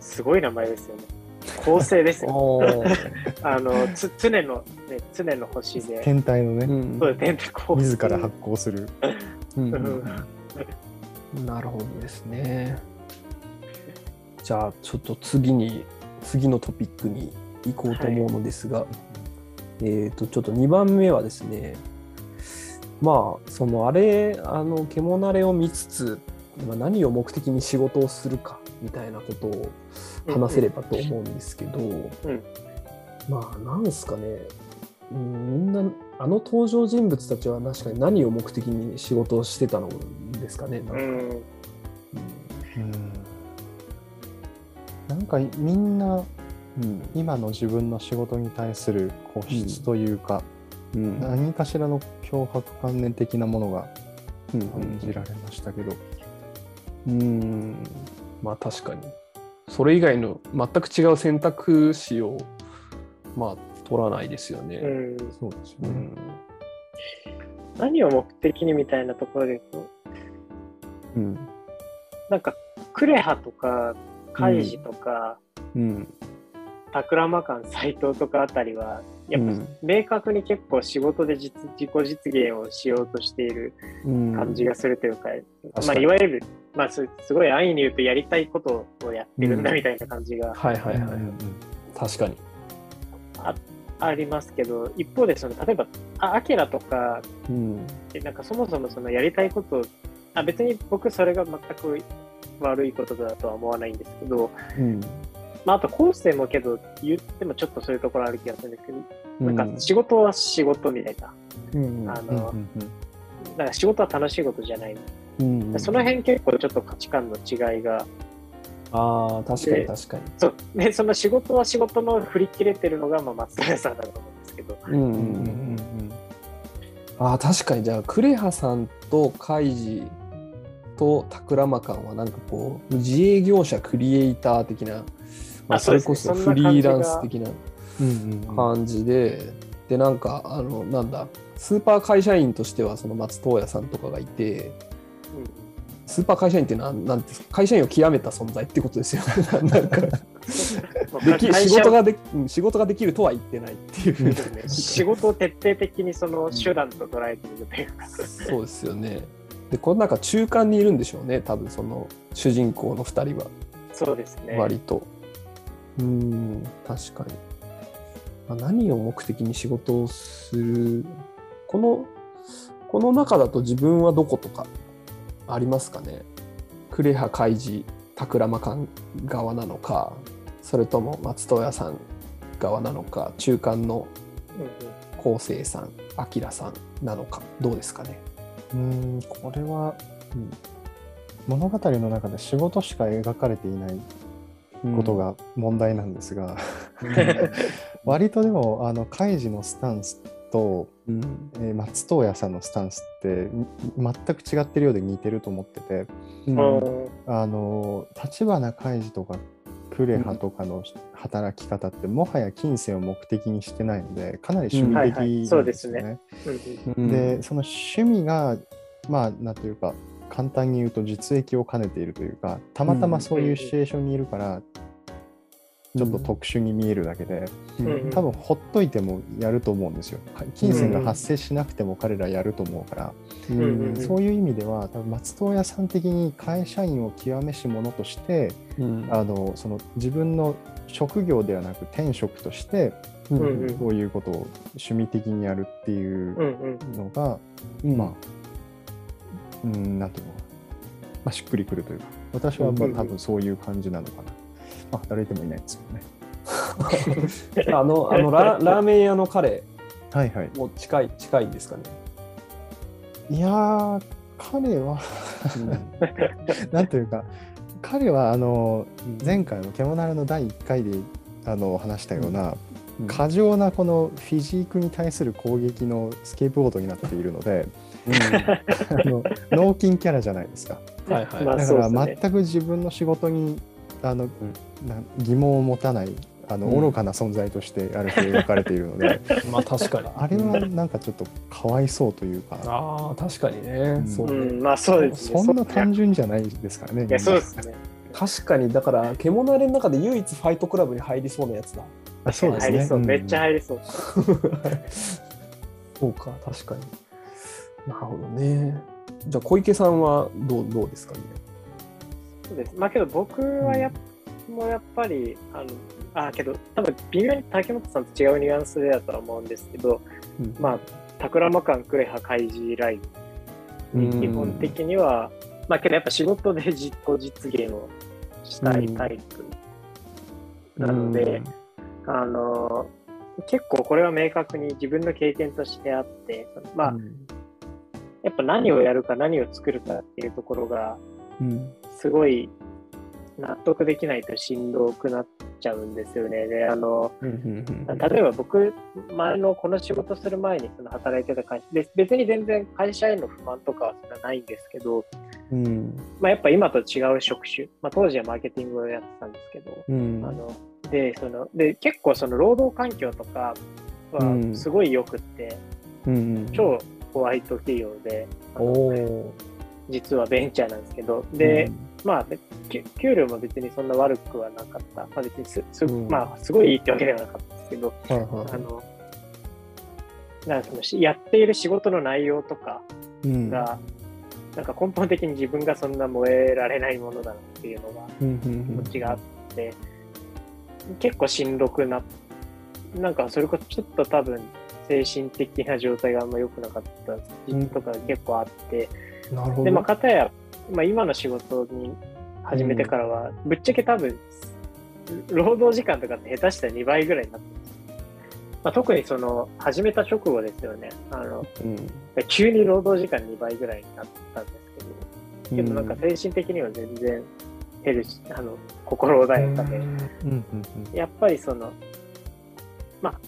すごい名前ですよね。構成ですよ。あの、つ常の、ね、常の星で。天体のね、うん。そうですね、構成自ら発行する。なるほどですね。じゃあちょっと次に次のトピックに行こうと思うのですが、えっ、とちょっと2番目はですね。まあそのあれあの獣慣れを見つつまあ何を目的に仕事をするかみたいなことを話せればと思うんですけど、ん。まあなんですかね、うん、みんなあの登場人物たちは確かに何を目的に仕事をしてたのですかねなんか。うん。うん。なんかみんなうん。今の自分の仕事に対する固執というか、うん。何かしらの脅迫観念的なものがうん。感じられましたけど、うん。まあ確かに。それ以外の全く違う選択肢をまあ取らないですよね。うん、そうですよね。うん。何を目的にみたいなところで言うと、うん。なんか、クレハとか、カイジとか、うんタクラマカン斎藤とかあたりは、やっぱうん。明確に結構仕事で実自己実現をしようとしているうん。感じがするというか、まあ、確かに。いわゆる、まあ、すすごい安易に言うとやりたいことをやってるんだうんみたいな感じがはいはいはい、うんうん。確かに。ありますけど、一方でその、例えば、あアキラとか、うん。なんかそもそもそのやりたいことをあ、別に僕それが全く悪いことだとは思わないんですけど、うんまあ、あと後世もけど、言ってもちょっとそういうところある気がするんですけど、うん。なんか仕事は仕事みたいな。うんあの、うんうん。なんか仕事は楽しいことじゃない。うんその辺結構ちょっと価値観の違いが、ああ確かに確かに。そう、ね、その仕事は仕事の振り切れてるのが、まあ、松平さんだと思うんですけど、うんうんうんうんうん。ああ確かに。じゃあクレハさんとカイジとタクラマカンはなんかこう自営業者クリエイター的な、まあ、あそれこそフリーランス感的な。感じで、でなんかあのなんだ。スーパー会社員としてはその松任谷さんとかがいてスーパー会社員っていうのはなんですか？会社員を極めた存在ってことですよね。なんか。うんでき仕事がでうん仕事ができるとは言ってないっていう、仕事を徹底的にその手段と捉えているというか、そうですよね。でこの中中間にいるんでしょうね。多分その主人公の2人は。そうですね。割と、うーん確かに、まあ、何を目的に仕事をするこのこの中だと自分はどことかありますかね。クレハ開示タクラマカン側なのかそれとも松任谷さん側なのか中間のうんうん。昴生さん明さんなのかどうですかね。うんこれは、物語の中で仕事しか描かれていないこと、が問題なんですが、うん。割とでもあのカイジのスタンスと、うん。えー松任谷さんのスタンスってみ全く違ってるようで似てると思っててうん。うんあの立花カイジとかクレハとかの働き方ってもはや金銭を目的にしてないのでかなり趣味的なうん。ですね。ですよね。でその趣味がまあなんというか簡単に言うと実益を兼ねているというかたまたまそういうシチュエーションにいるから、ちょっと特殊に見えるだけで、うんうん。多分ほっといてもやると思うんですよ。金銭が発生しなくても彼らやると思うから、うんうん。そういう意味では多分松任谷さん的に会社員を極めし者としてうん。あのその自分の職業ではなく転職としてうんうん。そういうことを趣味的にやるっていうのが、うん。まあ、うん、なんていうの？まあ、しっくりくるというか、私はまあうん多分そういう感じなのかな。まあ、働いてもいないんですけどね。あのあのラ ラーメン屋の彼はいはい。も近い近いんですかね？いやー、彼は、なんというか、彼はあの前回の「獣の第1回であの話したような、うん、過剰なこのフィジークに対する攻撃のスケープボードになっているので、うん、あの脳筋キャラじゃないですか。はいはい、だから全く自分の仕事にあの、うん、疑問を持たないあの愚かな存在としてある程度描かれているので、まあ確かに。あれはなんかちょっとかわいそうというか、ああ確かにね、そう、まあそうです、ね、そんな単純じゃないですからねいやそうですね。確かにだから獣の中で唯一ファイトクラブに入りそうなやつだ。あそうですね、うん、めっちゃ入りそう。そうか確かになるほどね。じゃあ小池さんはどうどうですかね？そうです。まあけど僕はや、うん、もやっぱりあのあけど、多分微妙に竹本さんと違うニュアンスでだとは思うんですけど、うん、まあ、タクラマカン、クレハ、カイジライン、基本的には、まあけどやっぱ仕事で実行実現をしたいタイプなので、あの、結構これは明確に自分の経験としてあって、まあ、やっぱ何をやるか何を作るかっていうところが、すごい納得できないとしんどくなっちゃうんですよね。で、あの、例えば僕、前のこの仕事する前にその働いてた会社で、別に全然会社への不満とかはそんなないんですけど、うん、まあ、やっぱ今と違う職種、まあ、当時はマーケティングをやってたんですけど、うん、あのでそので結構その労働環境とかはすごいよくって、うん、超ホワイト企業で、実はベンチャーなんですけど、で、まあ、給料も別にそんな悪くはなかった。まあ、別にすす、うん、まあ、すごいいいってわけではなかったんですけど、あの、なんかそのやっている仕事の内容とかが、うん、なんか根本的に自分がそんな燃えられないものだなっていうのが、気持ちがあって、結構しんどくななんかそれこそちょっと多分精神的な状態があんま良くなかった時期とか結構あって、なるほど。で、まあ、かたやまあ、今の仕事に始めてからは、うん、ぶっちゃけ多分、労働時間とかって下手したら2倍ぐらいになってます。まあ、特にその、始めた直後ですよね。あの、うん、急に労働時間2倍ぐらいになったんですけど、けどなんか精神的には全然減るし、あの、心穏やかで、やっぱりその、まあ、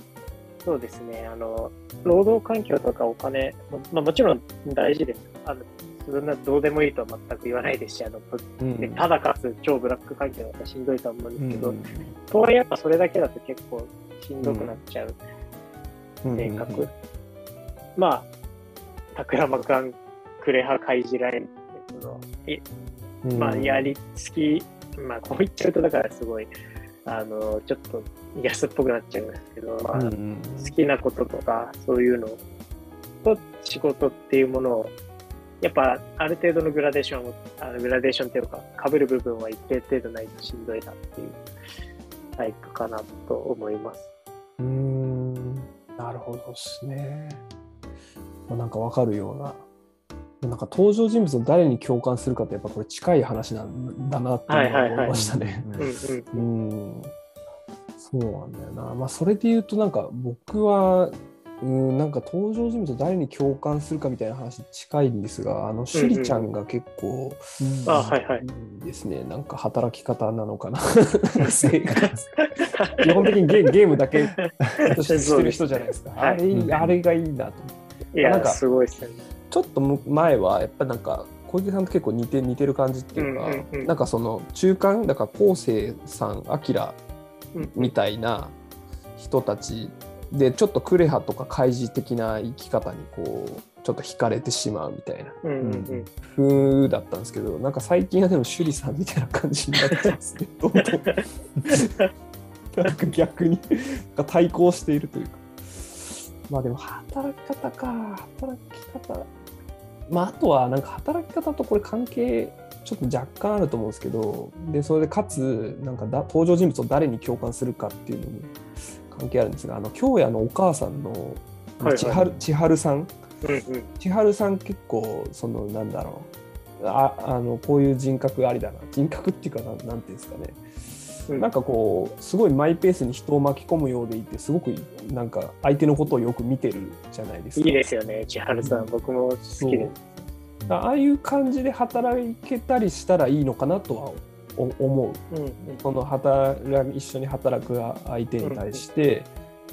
そうですね、あの、労働環境とかお金、まあ、もちろん大事です。あのそんなどうでもいいとは全く言わないですし、あの、うん、ただかつ超ブラック環境だったらしんどいと思うんですけど、うん、とはいえやっぱそれだけだと結構しんどくなっちゃう性格。うん、まあ、タクラマカン、クレハ、カイジライン、そのいまあ、やりつき、まあ、こう言っちゃうとだからすごい、あの、ちょっと安っぽくなっちゃうんですけど、まあ、好きなこととか、そういうのと仕事っていうものをやっぱある程度のグラデーションを、あのグラデーションというか、被る部分は一定程度ないとしんどいなっていうタイプかなと思います。うん、なるほどですね。まあ、なんかわかるような。なんか登場人物の誰に共感するかってやっぱこれ近い話なんだなって思いましたね。そうなんだよな。まあそれで言うとなんか僕はうんなんか登場人物誰に共感するかみたいな話近いんですがあの趣里ちゃんが結構、うんうん、あはいはい。ですね。なんか働き方なのかな。基本的にゲ ゲームだけしてる人じゃないですか。あれ、はい、あれがいいなと。思っていやなんかすごいですね。ちょっと前はやっぱなんか小池さんと結構似て似てる感じっていうか、うんうんうん、なんかその中間だから昴生さん明みたいな人たちでちょっとクレハとか開示的な生き方にこうちょっと惹かれてしまうみたいな、うん風だったんですけどなんか最近はでも趣里さんみたいな感じになってますね。どんどんなんか逆に対抗しているというか。まあでも働き方か。働き方。まああとはなんか働き方とこれ関係ちょっと若干あると思うんですけどでそれでかつなんかだ登場人物を誰に共感するかっていうのも関係あるんですが、あの京也のお母さんの千春,、千春さん、うんうん、千春さん結構そのなんだろう。ああのこういう人格ありだな。人格っていうかなんなんていうんですかね、うん、なんかこうすごいマイペースに人を巻き込むようでいてすごくなんか相手のことをよく見てるじゃないですか。いいですよね千春さん、僕も好きです。ああいう感じで働けたりしたらいいのかなとは思う、うんうん、その働一緒に働く相手に対して、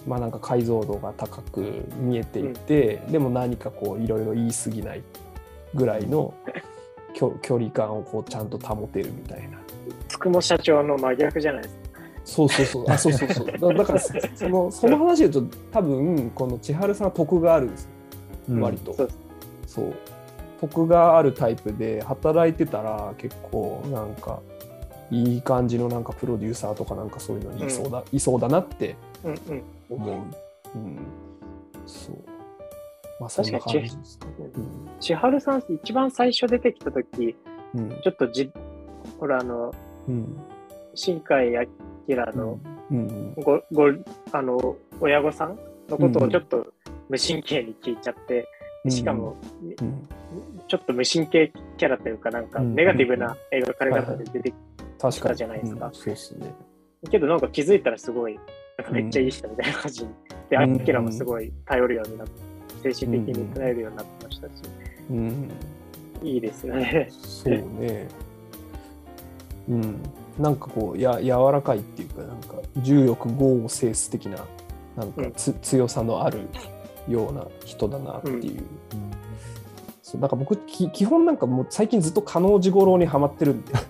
うん、まあなんか解像度が高く見えていて、うん、でも何かこういろいろ言い過ぎないぐらいの距離感をこうちゃんと保てるみたいな。つくも社長の真逆じゃないですか。そうそうそう、あ、そうそうそう。だから、その、その話で言うと、多分、この千春さんは得があるんですよ。割と。そうそう得があるタイプで働いてたら結構なんかいい感じのなんかプロデューサーとかなんかそういうのにいそうだうん、いそうだなって思う。うん。う。ん、そう。まあそんな感じですかね。千春さん一番最初出てきた時、うん、ちょっとじほらあの、うん、新海明のご、ごあの親御さんのことをちょっと無神経に聞いちゃって、しかも、うん、ちょっと無神経キャラというか、なんかネガティブな描かれ方で出てきたじゃないですか。そうですね。けどなんか気づいたらすすごい、なんかめっちゃいい人みたいな感じで、アキラもすごい頼るようになって、精神的に頼るようになってましたし、うん、いいですよね。そうね。うん。なんかこう、や柔らかいっていうか、なんか重力豪を制す的な、なんかつ、うん、強さのあるような人だなっていう。うんそうなんか僕き基本なんかもう最近ずっと加納治五郎にはまってるんで。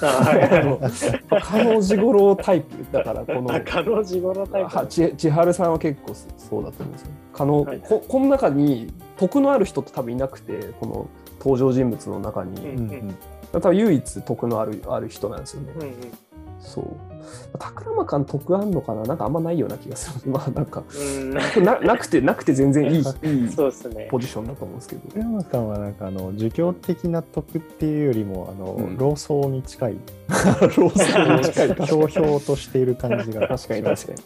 加納治五郎タイプだからこの。加納治五郎タイプ。千千春さんは結構そうだと思うんですよ。加納、はい、ここの中に徳のある人って多分いなくてこの登場人物の中に、うんうん、多分唯一徳のあるある人なんですよね。うんうんそう。宝間監督あんのかな？なんかあんまないような気がする。まあなんか、ななくて、なくて全然いい いいポジションだと思うんですけど。宝間監はなんかあの、儒教的な徳っていうよりも、あの、うん、老僧に近い。老僧に近い。ひょうひょうとしている感じが。確かに確かに。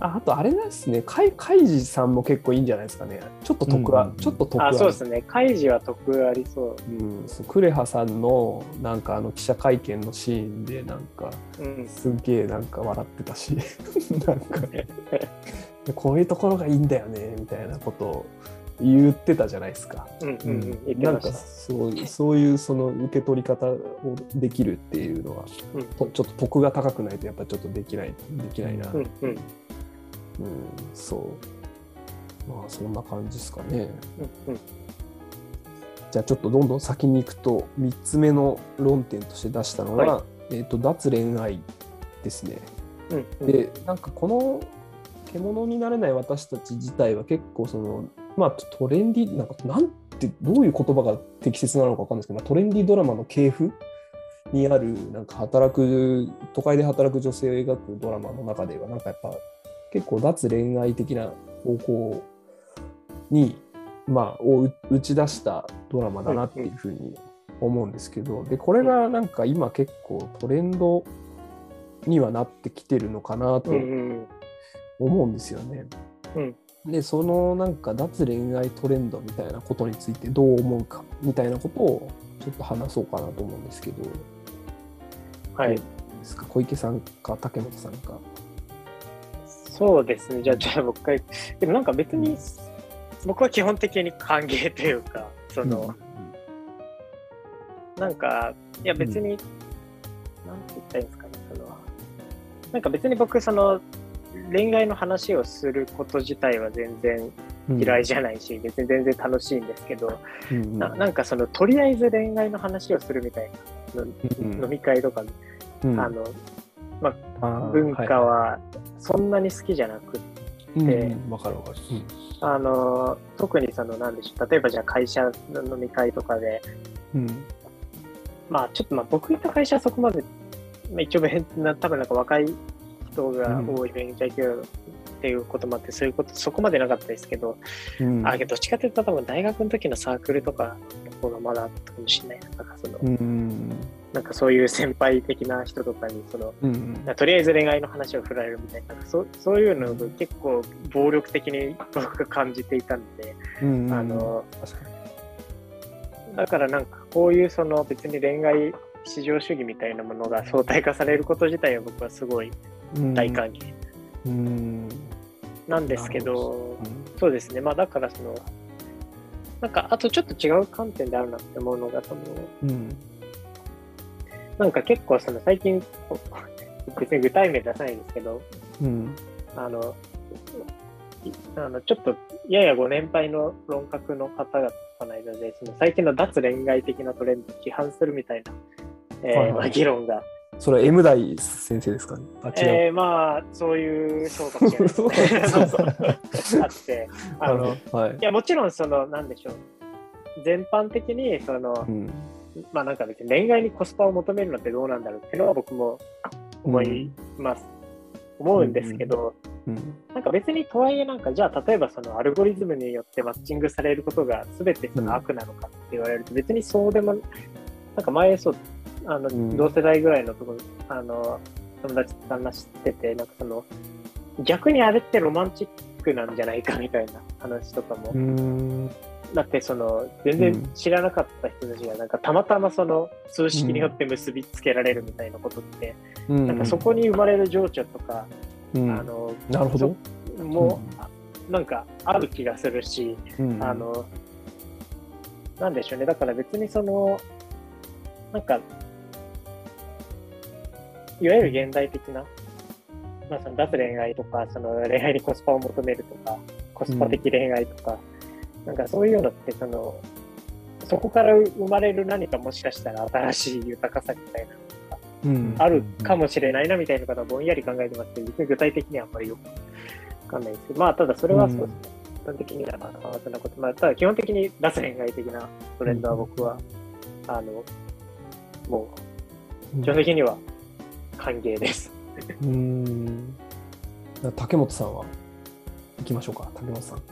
ああとあれですね、カイカイジさんも結構いいんじゃないですかね。ちょっと得は、うん、ちょっと得あそうですね、カイジは得ありそう。うん、そうクレハさんのなんかあの記者会見のシーンで、なんか、すげえなんか笑ってたし、なんか、こういうところがいいんだよね、みたいなことを言ってたじゃないですか。うんうんうん、なんかそうそういうその受け取り方をできるっていうのは、うん、ちょっと得が高くないとやっぱちょっとできないできないな。うんうんうん、そう。まあ、そんな感じですかね。うんうん、じゃあ、ちょっとどんどん先に行くと、3つ目の論点として出したのは、はい、えっ、ー、と、脱恋愛ですね。うんうん、で、なんかこの獣になれない私たち自体は結構その、まあ、トレンディ、なんか、なんて、どういう言葉が適切なのか分かんないですけど、まあ、トレンディドラマの系譜にある、なんか働く、都会で働く女性を描くドラマの中では、なんかやっぱ、結構脱恋愛的な方向に、まあ、を打ち出したドラマだなっていうふうに思うんですけど、でこれがなんか今結構トレンドにはなってきてるのかなと思うんですよね。でそのなんか脱恋愛トレンドみたいなことについてどう思うかみたいなことをちょっと話そうかなと思うんですけど、はい、ですか？小池さんか竹本さんかそうですね。じゃあ、じゃあ、僕回、でもなんか別に、僕は基本的に歓迎というか、その、うん、なんか、いや別に、うん、なんて言ったらいいんですかね、その、なんか別に僕、その、恋愛の話をすること自体は全然嫌いじゃないし、うん、別に全然楽しいんですけど、うんうん、ななんかその、とりあえず恋愛の話をするみたいな、飲み会とか、あの、まあ、文化はそんなに好きじゃなくて、うん、かるわかる、うん、あの特にそのなんでしょう。例えばじゃあ会社の飲み会とかで、うん、まあちょっとまあ僕いた会社はそこまで、まあ、一応な多分なんか若い人が多い勉強っていうこともあって、そういうことそこまでなかったですけど、うん、あけどどっちかというと多分大学の時のサークルとかの方がまだあったかもしれない。なんかその、うんなんかそういう先輩的な人とかにその、うんうん、とりあえず恋愛の話を振られるみたいなそそういうのを結構暴力的に僕が感じていたんで、あのだからなんかこういうその別に恋愛至上主義みたいなものが相対化されること自体は僕はすごい大歓迎、うん、なんですけど、そうですね。まあだからそのなんかあとちょっと違う観点であるなって思うのがその、うん。なんか結構その最近、別に具体名出さないんですけど、うん、あの、あのちょっとややご年配の論客の方々の間で、その最近の脱恋愛的なトレンドを批判するみたいな、えー、はいはい、まあ、議論が。それは M 大先生ですか？ねあえー、まあ、そういうそうかもしれないですね。あって、あの、はい、いや、もちろん、その、なんでしょう。全般的に、その、うん、まあなんか別に恋愛にコスパを求めるのってどうなんだろうっていうのは僕も思います。うん、思うんですけど、うん、なんか別にとはいえなんかじゃあ例えばそのアルゴリズムによってマッチングされることが全てその悪なのかって言われると別にそうでもなんか前そうあの同世代ぐらいのところあの友達と話しててなんかその逆にあれってロマンチックなんじゃないかみたいな話とかも。だってその全然知らなかった人たちがなんかたまたまその数式によって結びつけられるみたいなことって、うん、なんかそこに生まれる情緒とか、うん、あのなるほど。もうなんかある気がするし、うん、あのなんでしょうね。だから別にそのなんかいわゆる現代的な、まあ、その脱恋愛とかその恋愛にコスパを求めるとかコスパ的恋愛とか、なんかそういうのってそのそこから生まれる何かもしかしたら新しい豊かさみたいなのがあるかもしれないなみたいなことはぼんやり考えてますけど、具体的にはあんまりよくわかんないですけど、まあただそれはそうですね。基本的にはまあそんなこと、まあただ基本的に脱恋愛的なトレンドは僕は、あの、もう、基本的には歓迎です。うん。竹本さんは？行きましょうか、竹本さん。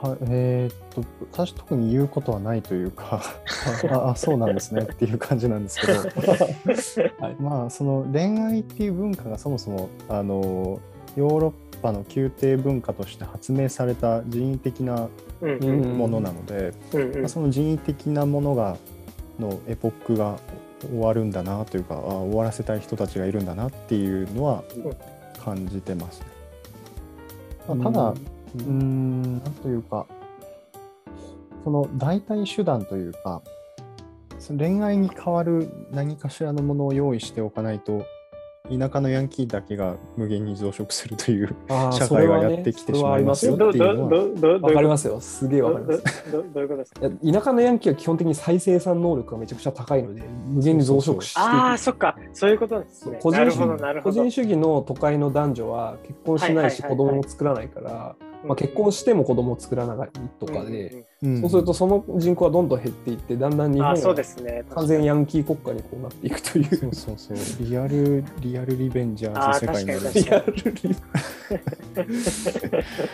はえー、っと私特に言うことはないというか ああそうなんですねっていう感じなんですけど、はい、まあその恋愛っていう文化がそもそもあのヨーロッパの宮廷文化として発明された人為的なものなので、まあ、その人為的なものがのエポックが終わるんだなというかあ終わらせたい人たちがいるんだなっていうのは感じてますね。まあ、ただ、うん、なんというか、その代替手段というか、恋愛に代わる何かしらのものを用意しておかないと、田舎のヤンキーだけが無限に増殖するという 社会がやってきてしまいますよっていうのは。わかりますよ。すげえわかります。どういうことですか？田舎のヤンキーは基本的に再生産能力がめちゃくちゃ高いので、無限に増殖してああ、そっか。そういうことですね。個人主義の都会の男女は結婚しないし子供も作らないから、まあ、結婚しても子供を作らないとかで、うんうん、そうするとその人口はどんどん減っていってだんだん日本は完全ヤンキー国家にこうなっていくという。そうそう。そうリアルリアルリベンジャーズ世界になる。リアルリ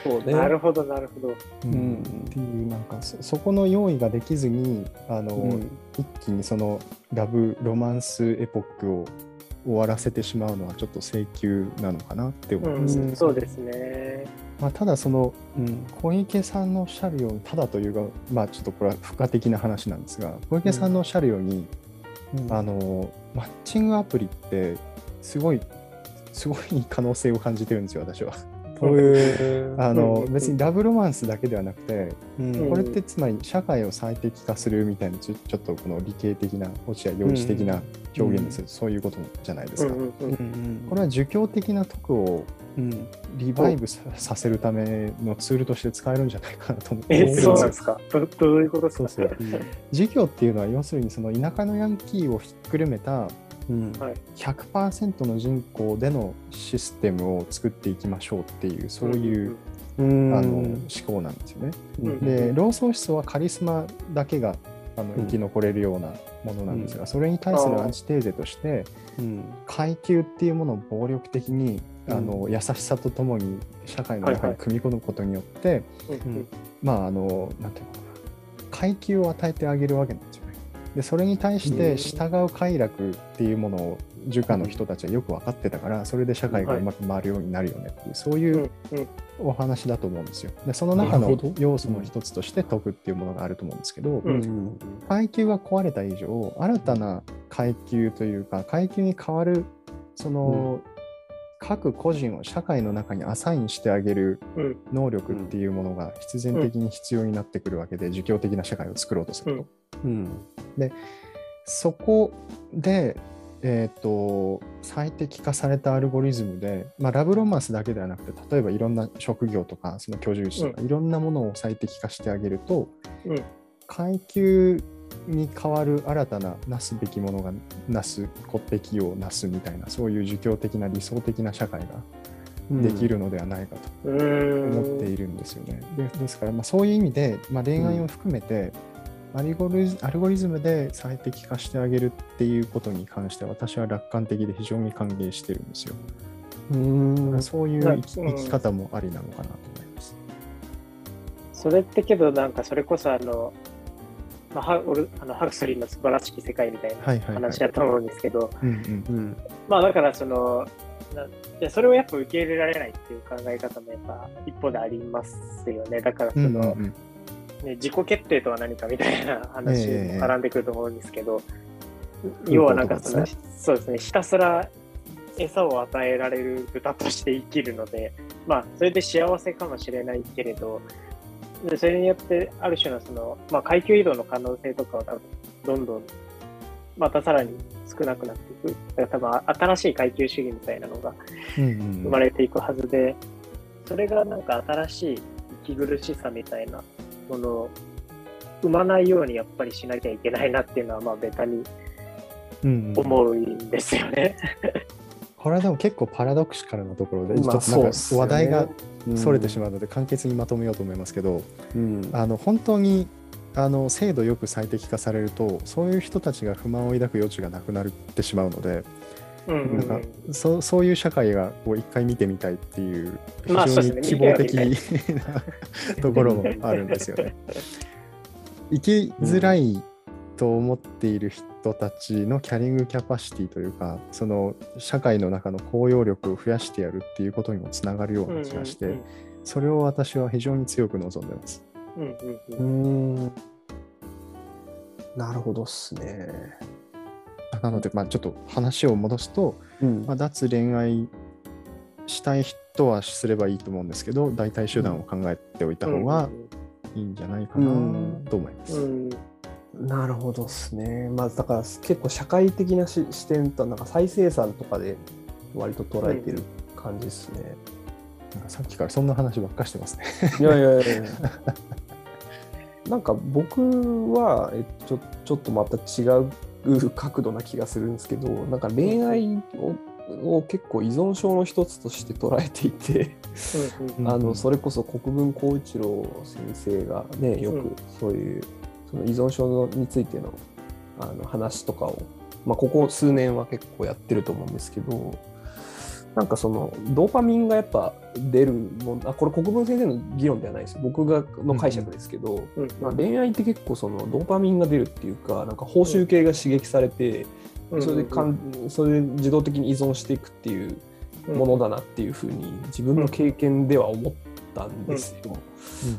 そうね、なるほどなるほど。うん、っていうなんかそそこの用意ができずにあの、うん、一気にそのラブロマンスエポックを終わらせてしまうのはちょっと請求なのかなって思います、ね、うん、そうですね。まあ、ただその、うん、小池さんのおっしゃるようにただというか、まあ、ちょっとこれは付加的な話なんですが小池さんのおっしゃるように、うん、あのマッチングアプリってすごいすごい可能性を感じてるんですよ私は。あの別にラブロマンスだけではなくて、うん、これってつまり社会を最適化するみたいなちょちょっとこの理系的な落合陽一的な表現です、うん、そういうことじゃないですか。これは儒教的な徳をリバイブさせるためのツールとして使えるんじゃないかなと思って。えそうなんですか？どどういうことですか？そうそう、授業っていうのは要するにその田舎のヤンキーをひっくるめたうん、100%の人口でのシステムを作っていきましょうっていうそういう、あの思考なんですよね。で老僧思想はカリスマだけがあの生き残れるようなものなんですが、それに対するアンチテーゼとして、階級っていうものを暴力的にあの優しさとともに社会の中に組み込むことによって、まああのなんていうのかな。階級を与えてあげるわけなんですよ。でそれに対して従う快楽っていうものを儒家の人たちはよく分かってたからそれで社会がうまく回るようになるよねっていうそういうお話だと思うんですよ。でその中の要素の一つとして徳っていうものがあると思うんですけど、階級が壊れた以上新たな階級というか階級に変わるその、各個人を社会の中にアサインしてあげる能力っていうものが必然的に必要になってくるわけで、儒教的な社会を作ろうとすると。うん、でそこでえーと、最適化されたアルゴリズムで、まあ、ラブロマンスだけではなくて例えばいろんな職業とかその居住地とか、うん、いろんなものを最適化してあげると、うん、階級に代わる新たななすべきものがなす骨璧をなすみたいなそういう儒教的な理想的な社会ができるのではないかと思っているんですよね。でですから、まあ、そういう意味で、まあ、恋愛を含めて、アルゴリアルゴリズムで最適化してあげるっていうことに関して私は楽観的で非常に歓迎してるんですよ。うんそういう生き,、生き方もありなのかなと思います。それってけどなんかそれこそあのまあ、ハあのハクスリーの素晴らしき世界みたいな話だと思うんですけど、まあだからそのなそれをやっぱ受け入れられないっていう考え方もやっぱ一方でありますよね。だからその、うんうんうん、ね、自己決定とは何かみたいな話も絡んでくると思うんですけど、えー、要はなんかその、そうですね、ひたすら餌を与えられる豚として生きるので、まあ、それで幸せかもしれないけれど、でそれによってある種のその、まあ、階級移動の可能性とかは多分どんどんまたさらに少なくなっていく。だから多分新しい階級主義みたいなのが生まれていくはずで、それがなんか新しい息苦しさみたいなものを生まないようにやっぱりしなきゃいけないなっていうのはまあベタに思うんですよね。これはでも結構パラドクシカルなところで、ちょっとなんか話題がそれてしまうので簡潔にまとめようと思いますけど、うん、あの本当にあの制度よく最適化されるとそういう人たちが不満を抱く余地がなくなってしまうので、うんうん、なんかそそういう社会がこう一回見てみたいっていう非常に希望的 なところもあるんですよね。生きづらいと思っている人たちのキャリングキャパシティというかその社会の中の包容力を増やしてやるっていうことにもつながるような気がして、それを私は非常に強く望んでます。うんうんうん。なるほどっすね。なので、まあ、ちょっと話を戻すと、うん、まあ、脱恋愛したい人はすればいいと思うんですけど、代替手段を考えておいた方がいいんじゃないかなと思います。うんうん、なるほどっすね。まあ、だから結構社会的な視点と、なんか再生産とかで割と捉えてる感じですね。なんかさっきからそんな話ばっかしてますね。いやいやいやなんか僕はえちょちょっとまた違う角度な気がするんですけどなんか恋愛をを結構依存症の一つとして捉えていてあのそれこそ国分光一郎先生がねよくそういうその依存症についてのあの話とかを、まあ、ここ数年は結構やってると思うんですけどなんかそのドーパミンがやっぱ出るもあこれ国分先生の議論ではないです僕がの解釈ですけど、うんうん、まあ、恋愛って結構そのドーパミンが出るっていうかなんか報酬系が刺激されて、うん、それでかんそれで自動的に依存していくっていうものだなっていうふうに自分の経験では思ったんですよ。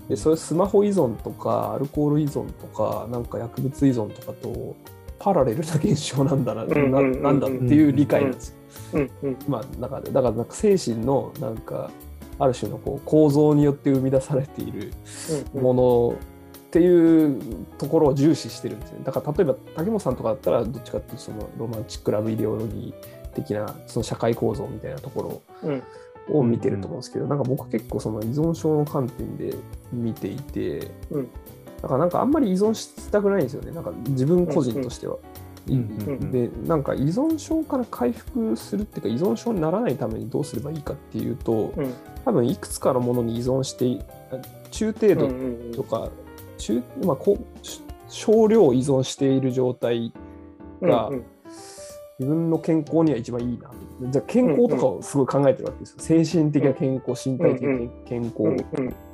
でそれスマホ依存とかアルコール依存とかなんか薬物依存とかとパラレルな現象なんだな,、なんだっていう理解なんですよ。うんうん、まあ中でだからなんか精神のなんかある種のこう構造によって生み出されているものっていうところを重視してるんですね。だから例えば竹本さんとかだったらどっちかっていうとそのロマンチックラブイデオロギー的なその社会構造みたいなところを見てると思うんですけど、なんか僕結構その依存症の観点で見ていて、だからなんかあんまり依存したくないんですよね。なんか自分個人としては。でなんか依存症から回復するっていうか依存症にならないためにどうすればいいかっていうと、うん、多分いくつかのものに依存して中程度とか、中まあ、こ少量依存している状態が、自分の健康には一番いいな。じゃあ健康とかをすごい考えてるわけですよ。精神的な健康身体的な健康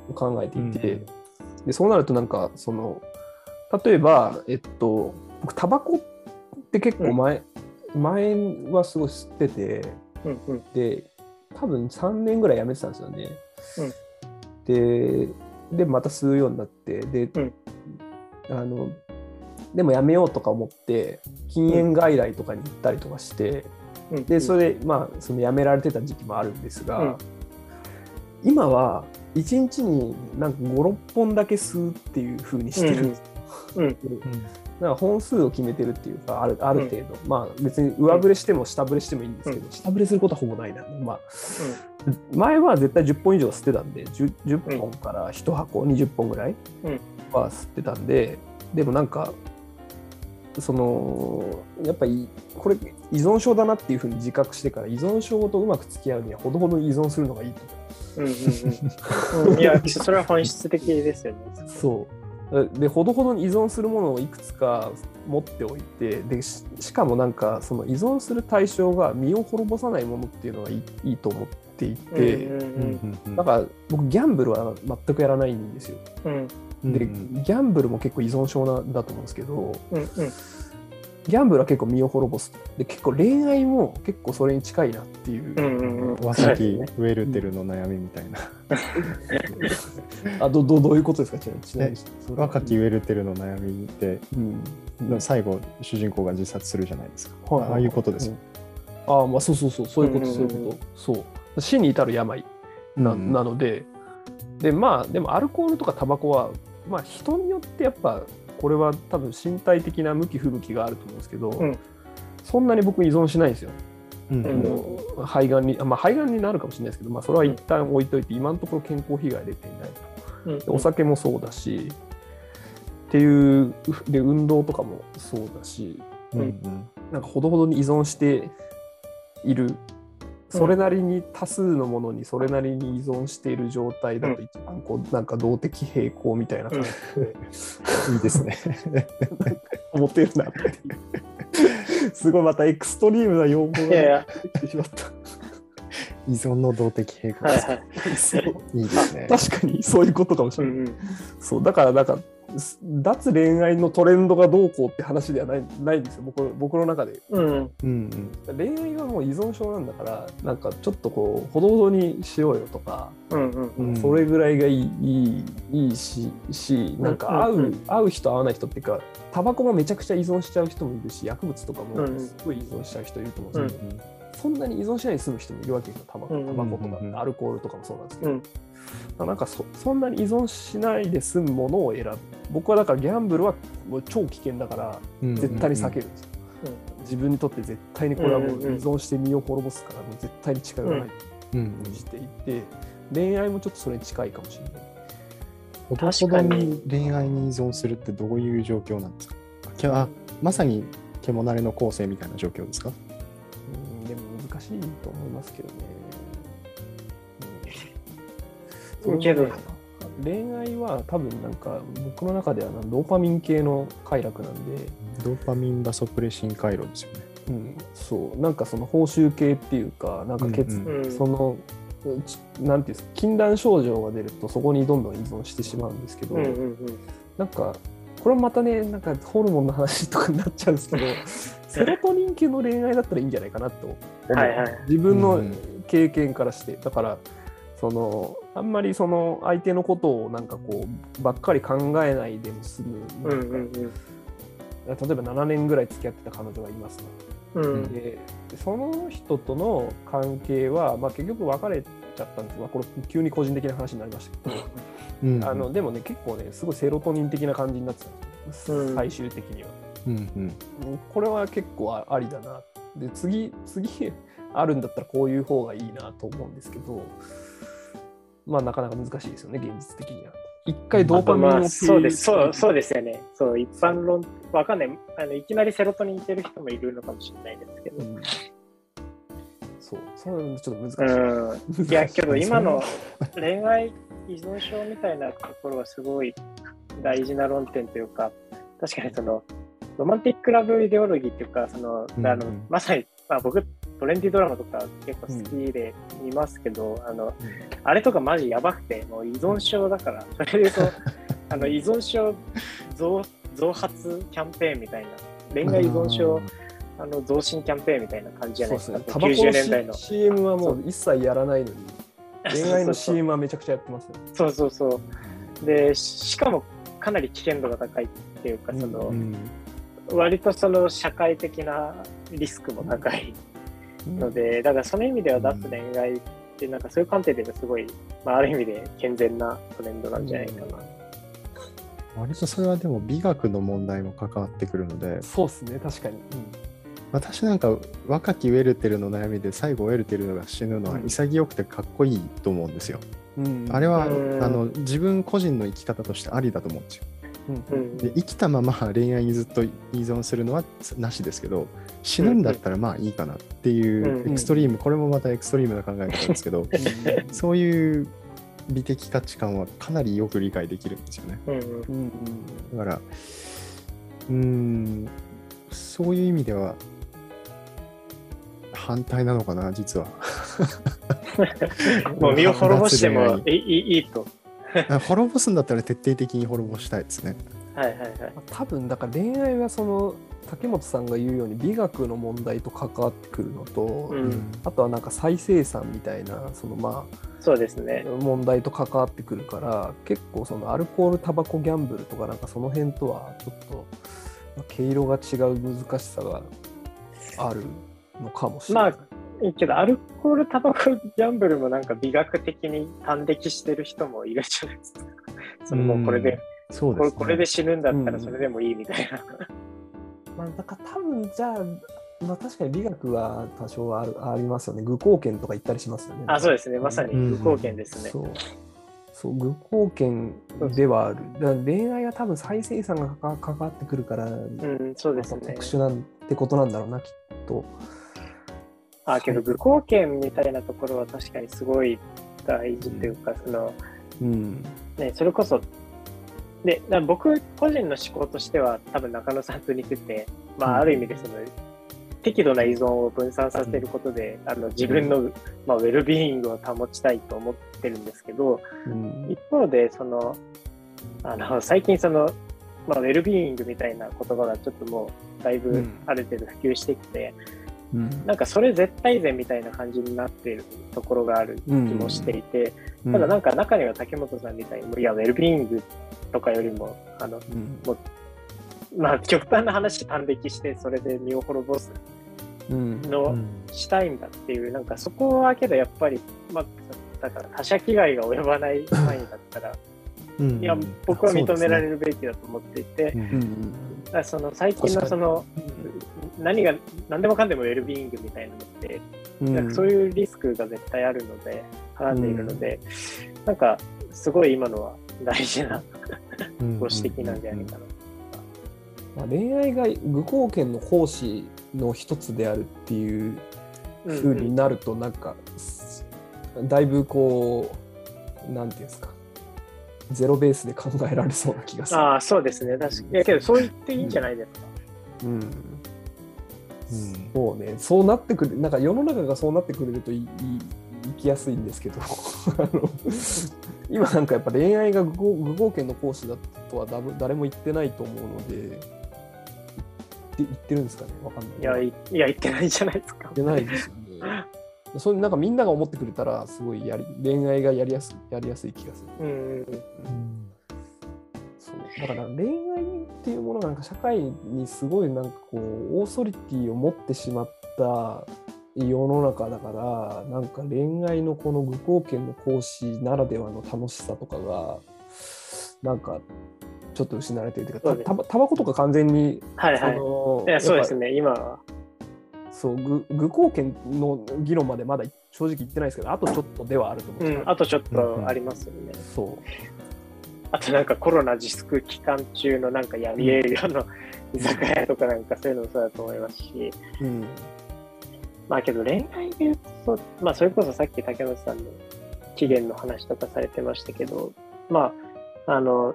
を考えていて、でそうなるとなんかその例えばえっと僕タバコっって結構前、うん、前はすごい吸ってて、うんうん、で多分3年ぐらいやめてたんですよね。うん、ででまた吸うようになってで、うん、あのでもやめようとか思って禁煙外来とかに行ったりとかして、うん、でそれでまあそのやめられてた時期もあるんですが、今は1日になんか56本だけ吸うっていう風にしてる。ん。です。うん。なんか本数を決めてるっていうか、あるある程度、うん、まあ別に上振れしても下振れしてもいいんですけど、うん、下振れすることはほぼないな。まあ、うん、前は絶対10本以上吸ってたんで、10, 10本から1箱20本ぐらいは吸ってたんで、でもなんか、そのやっぱりこれ依存症だなっていうふうに自覚してから依存症とうまく付き合うにはほどほど依存するのがいいと思う。うんうんうん、いやそれは本質的ですよね。そうでほどほどに依存するものをいくつか持っておいてでしかもなんかその依存する対象が身を滅ぼさないものっていうのがいいいいと思っていて、だから僕ギャンブルは全くやらないんですよ。うん、でギャンブルも結構依存症なんだと思うんですけど、うんうん。ギャンブルは結構身を滅ぼす。で結構恋愛も結構それに近いなっていう。うんうんうん、わさきウェルテルの悩みみたいな。あどどどういうことですか？ちなみに。若きウェルテルの悩みって、うん、最後主人公が自殺するじゃないですか。はい、ああいうことですよ。うん、ああまあそうそうそう。そういうことそういうこと。そう。死に至る病な,、なので。でまあでもアルコールとかタバコはまあ人によってやっぱこれは多分身体的な向き不向きがあると思うんですけど、うん、そんなに僕依存しないんですよ。肺がんに、まあ、肺がんになるかもしれないですけど、まあ、それは一旦置いといて、今のところ健康被害出ていないと、うん、お酒もそうだしっていうで運動とかもそうだし、うんうん、なんかほどほどに依存しているそれなりに多数のものにそれなりに依存している状態だと一番こうなんか動的平衡みたいな感じで、いいですね思ってるなってすごいまたエクストリームな用語が出てきてしまった。依存の動的平衡、はいはい、いいですね。確かにそういうことかもしれない。うんうん、そうだからなんか脱恋愛のトレンドがどうこうって話ではないないんですよ。僕僕の中で、うん。うん、恋愛はもう依存症なんだからなんかちょっとこうほどほどにしようよとか、うんうん、それぐらいがいいいいいいししなんか合う、うんうん、合う人合わない人っていうかタバコもめちゃくちゃ依存しちゃう人もいるし薬物とかもす。ごい依存しちゃう人いると思うんです。けど、うんうん、そんなに依存しないで済む人もいるわけですよ。タバコタバコとかアルコールとかもそうなんですけど。なんかそそんなに依存しないで済むものを選ぶ。僕はだからギャンブルはもう超危険だから絶対に避ける。んですよ、うん、自分にとって絶対にこれはもう依存して身を滅ぼすからもう絶対に近寄らない。としていて、恋愛もちょっとそれに近いかもしれない。ほどに恋愛に依存するってどういう状況なんですか？あまさに獣の構成みたいな状況ですか？うんでも難しいと思いますけどねけど恋愛は多分なんか僕の中ではドーパミン系の快楽なんで。ドーパミンバソプレシン回路ですよね。うん。そう。なんかその報酬系っていうかなんか血、うんうん、そのなんていうんですか禁断症状が出るとそこにどんどん依存してしまうんですけど、うんうんうん、なんかこれまたねなんかホルモンの話とかになっちゃうんですけど セロトニン系の恋愛だったらいいんじゃないかなと思う、はいはい、自分の経験からして。だからそのあんまりその相手のことをなんかこうばっかり考えないでも済む、うんうんうん、例えば7年ぐらい付き合ってた彼女がいますと、うん、でその人との関係は、まあ、結局別れちゃったんですがこれ急に個人的な話になりましたけど、うん、あのでもね結構ねすごいセロトニン的な感じになってたんですよ、うん、最終的には、うんうん、これは結構ありだなで次次あるんだったらこういう方がいいなと思うんですけどまあなかなか難しいですよね、現実的には。一回ドーパミンを、まあ、そうですそうそうですよね。そう、一般論、わかんないあの。いきなりセロトニンいてる人もいるのかもしれないですけど。うん、そう、そういうのちょっと難しい。うん、いや、けど今の恋愛依存症みたいなところはすごい大事な論点というか、確かにその、ロマンティックラブイデオロギーっていうか、その、うん、あのまさに、まあ、僕トレンディドラマとか結構好きで見ますけど、うん、あの、あれとかマジやばくて、もう依存症だから、それで言うと、あの依存症増増発キャンペーンみたいな、恋愛依存症、あの増進キャンペーンみたいな感じじゃないですか、ね、90年代の。CM はもう一切やらないのに、恋愛の CM はめちゃくちゃやってますよ、そうそうそう。で、しかもかなり危険度が高いっていうか、その、うん。うん、割とその社会的なリスクも高い。ので、だからその意味では脱恋愛ってなんかそういう観点でもすごい、まあ、ある意味で健全なトレンドなんじゃないかな。割とそれはでも美学の問題も関わってくるので。そうですね確かに、うん、私なんか若きウェルテルの悩みで最後ウェルテルが死ぬのは潔くてかっこいいと思うんですよ、うん、あれはあの自分個人の生き方としてありだと思うんですよ、うん、で生きたまま恋愛にずっと依存するのはなしですけど死ぬんだったらまあいいかなっていうエクストリーム、これもまたエクストリームな考え方ですけど、そういう美的価値観はかなりよく理解できるんですよね。だからうんそういう意味では反対なのかな実は。もう身を滅ぼしてもいいいいと。滅ぼすんだったら徹底的に滅ぼしたいですね。はいはいはい。多分だから恋愛はその竹本さんが言うように美学の問題と関わってくるのと、うん、あとはなんか再生産みたいなそのまあそうですね問題と関わってくるから結構そのアルコールタバコギャンブルとかなんかその辺とはちょっと毛色が違う難しさがあるのかもしれない。まあいいけど、アルコール、タバコ、ギャンブルもなんか美学的に反歴してる人もいるじゃないですか。そのもうこれで、そうです、ね、これで死ぬんだったらそれでもいいみたいな。まあ、だから多分じゃあ、まあ、確かに美学は多少はあるありますよね。愚行権とか言ったりしますよね。あ、そうですね。まさに愚行権ですね。うん、そうそう愚行権ではある。だ恋愛は多分再生産が関わってくるから、うん、そうですね。特殊なんてことなんだろうな、きっと。あ、けど愚行権みたいなところは確かにすごい大事というか、うん、その、うん、ね、それこそで、僕個人の思考としては多分中野さんと似てて、まあ、ある意味でその、適度な依存を分散させることで、あの自分の、まあ、ウェルビーイングを保ちたいと思ってるんですけど、うん、一方でそのあの最近その、まあ、ウェルビーイングみたいな言葉がちょっともうだいぶある程度普及してきて、うん、なんかそれ絶対善みたいな感じになっているところがある気もしていて、ただなんか中には竹本さんみたいに、いや、ウェルビーイングとかよりも、あの、うん、もう、まあ、極端な話、反撃して、それで身を滅ぼすの、したいんだっていう、なんかそこはけど、やっぱり、まあ、だから他者危害が及ばない範囲だったら、うん、いや、僕は認められるべきだと思っていて、だその最近のその、何が、何でもかんでもウェルビーイングみたいなのって、なんかそういうリスクが絶対あるので、絡んでいるので、なんか、すごい今のは大事なご指摘なんじゃないかな。まあ、恋愛が愚行権の行使の一つであるっていうふうになると、なんか、だいぶこう、なんていうんですか、ゼロベースで考えられそうな気がする。ああ、そうですね。確かに。いやけど、そう言っていいんじゃないですか。うん。うん、そうね、そうなってくる、なんか世の中がそうなってくれるといい行きやすいんですけど 今なんかやっぱ恋愛が愚行権の行使だとは誰も言ってないと思うので言ってるんですかね？わかんない。いやいや言ってないじゃないですか。言ってないですよね。それなんかみんなが思ってくれたらすごいやり恋愛がやりやすやりやすい気がする、うん、うん、そう。だから恋愛っていうものがなんか社会にすごいなんかこうオーソリティを持ってしまった世の中だからなんか恋愛のこの愚行権の行使ならではの楽しさとかがなんかちょっと失われてるというかたたばことか完全にはいはい。そいやそうですね今は。そう愚愚行権の議論までまだ正直言ってないですけどあとちょっとではあると思う、うん、あとちょっとありますよね、うん、そう。あとなんかコロナ自粛期間中のなんか闇営業の居酒屋とかなんかそういうのもそうだと思いますし、うんまあけど恋愛で言うと、まあそれこそさっき竹本さんの期限の話とかされてましたけど、まあ、あの、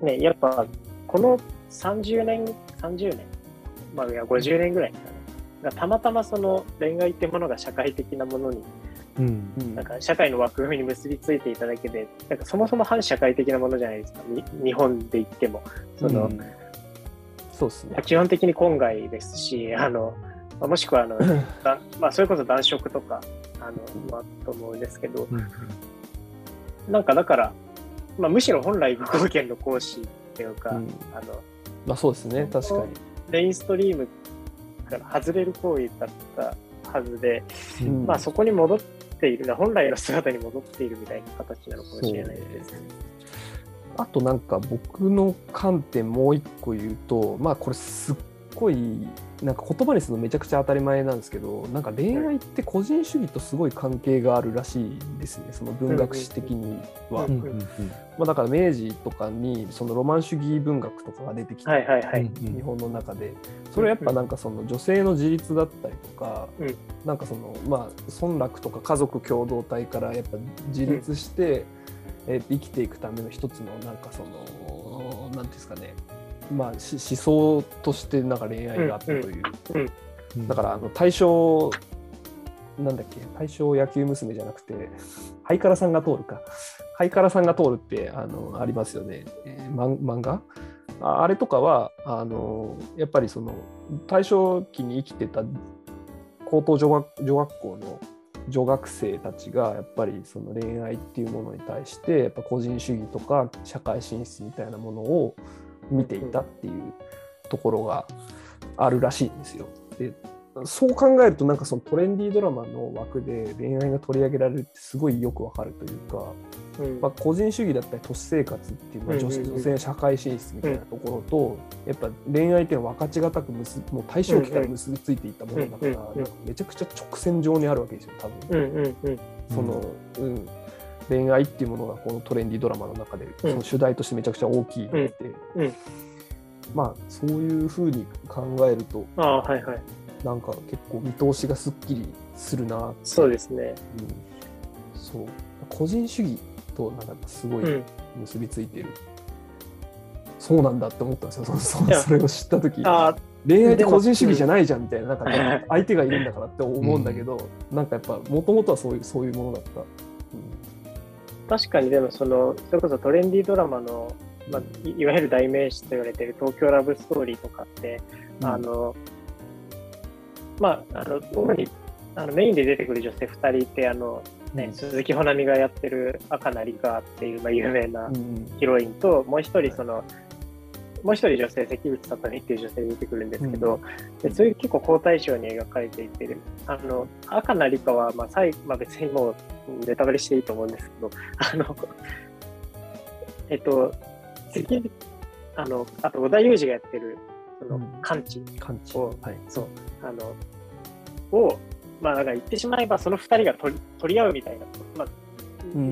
ね、やっぱこの30年、30年、まあいや50年ぐらいかな、たまたまその恋愛ってものが社会的なものに、うん、なんか社会の枠組みに結びついていただけで、なんかそもそも反社会的なものじゃないですか、日本で言っても。その、うん、そうですね。基本的に婚外ですし、あの、まあ、もしくはあの だ、まあ、それこそ男色とかあの、まあ、と思うんですけど、うん、なんかだから、まあ、むしろ本来武行権の行使っていうか、うん、あのまあ、そうですね。確かに。メインストリームから外れる行為だったはずで、うん、まあそこに戻っている本来の姿に戻っているみたいな形なのかもしれないですね。あとなんか僕の観点もう一個言うとまあこれすっごいなんか言葉にするのめちゃくちゃ当たり前なんですけどなんか恋愛って個人主義とすごい関係があるらしいですね。その文学史的には。まあ、だから明治とかにそのロマン主義文学とかが出てきて、はいはいはい、日本の中で。それはやっぱなんかその女性の自立だったりとか、うん、なんかそのまあ村落とか家族共同体からやっぱ自立して、うん、えー、生きていくための一つのなんかその何ていうんですかねまあ、思想としてなんか恋愛があったという、うんうん、だからあの大正なんだっけ？大正野球娘じゃなくてハイカラさんが通るか。ハイカラさんが通るってあのありますよね、えー、漫画？あれとかはあのやっぱりその大正期に生きてた高等女学女学校の女学生たちがやっぱりその恋愛っていうものに対してやっぱ個人主義とか社会進出みたいなものを見ていたっていうところがあるらしいんですよ。でそう考えるとなんかそのトレンディードラマの枠で恋愛が取り上げられるってすごいよくわかるというか、うん、まあ、個人主義だったり都市生活っていう、まあ、女性女性社会進出みたいなところと、やっぱ恋愛っていうのは分かちがたく結もう大正期から結びついていたものだから、めちゃくちゃ直線上にあるわけですよ多分。その、うん恋愛っていうものがこのトレンディードラマの中でその主題としてめちゃくちゃ大きいので、うん。うん、まあそういうふうに考えるとあ、はいはい、なんか結構見通しがすっきりするなそうですね、うん、そう。個人主義となんかすごい結びついてる、そうなんだって思ったんですよ。そそれを知った時恋愛って個人主義じゃないじゃんみたいななんか、相手がいるんだからって思うんだけど、うん、なんかや。っぱもともとはそういうそういうものだった。確かにでもそのそれこそトレンディードラマの、まあ、いわゆる代名詞と言われている東京ラブストーリーとかって、うん、あのまああの主にあのメインで出てくる女性2人ってあの、ね、うん、鈴木保奈美がやってる赤名里香っていう、まあ、有名なヒロインと、もう一人その、もう一人女性、関口さとみっていう女性出てくるんですけど、うん、でそういう結構好対象に描かれていて、あの赤名理香は、まあ最まあ、別にもうネタバレしていいと思うんですけど、あの、えっと、関あの、あと織田裕二がやってる、その、完治を、はい、そう、あの、を、まあ、なんか言ってしまえば、その二人が取り取り合うみたいな、まあ、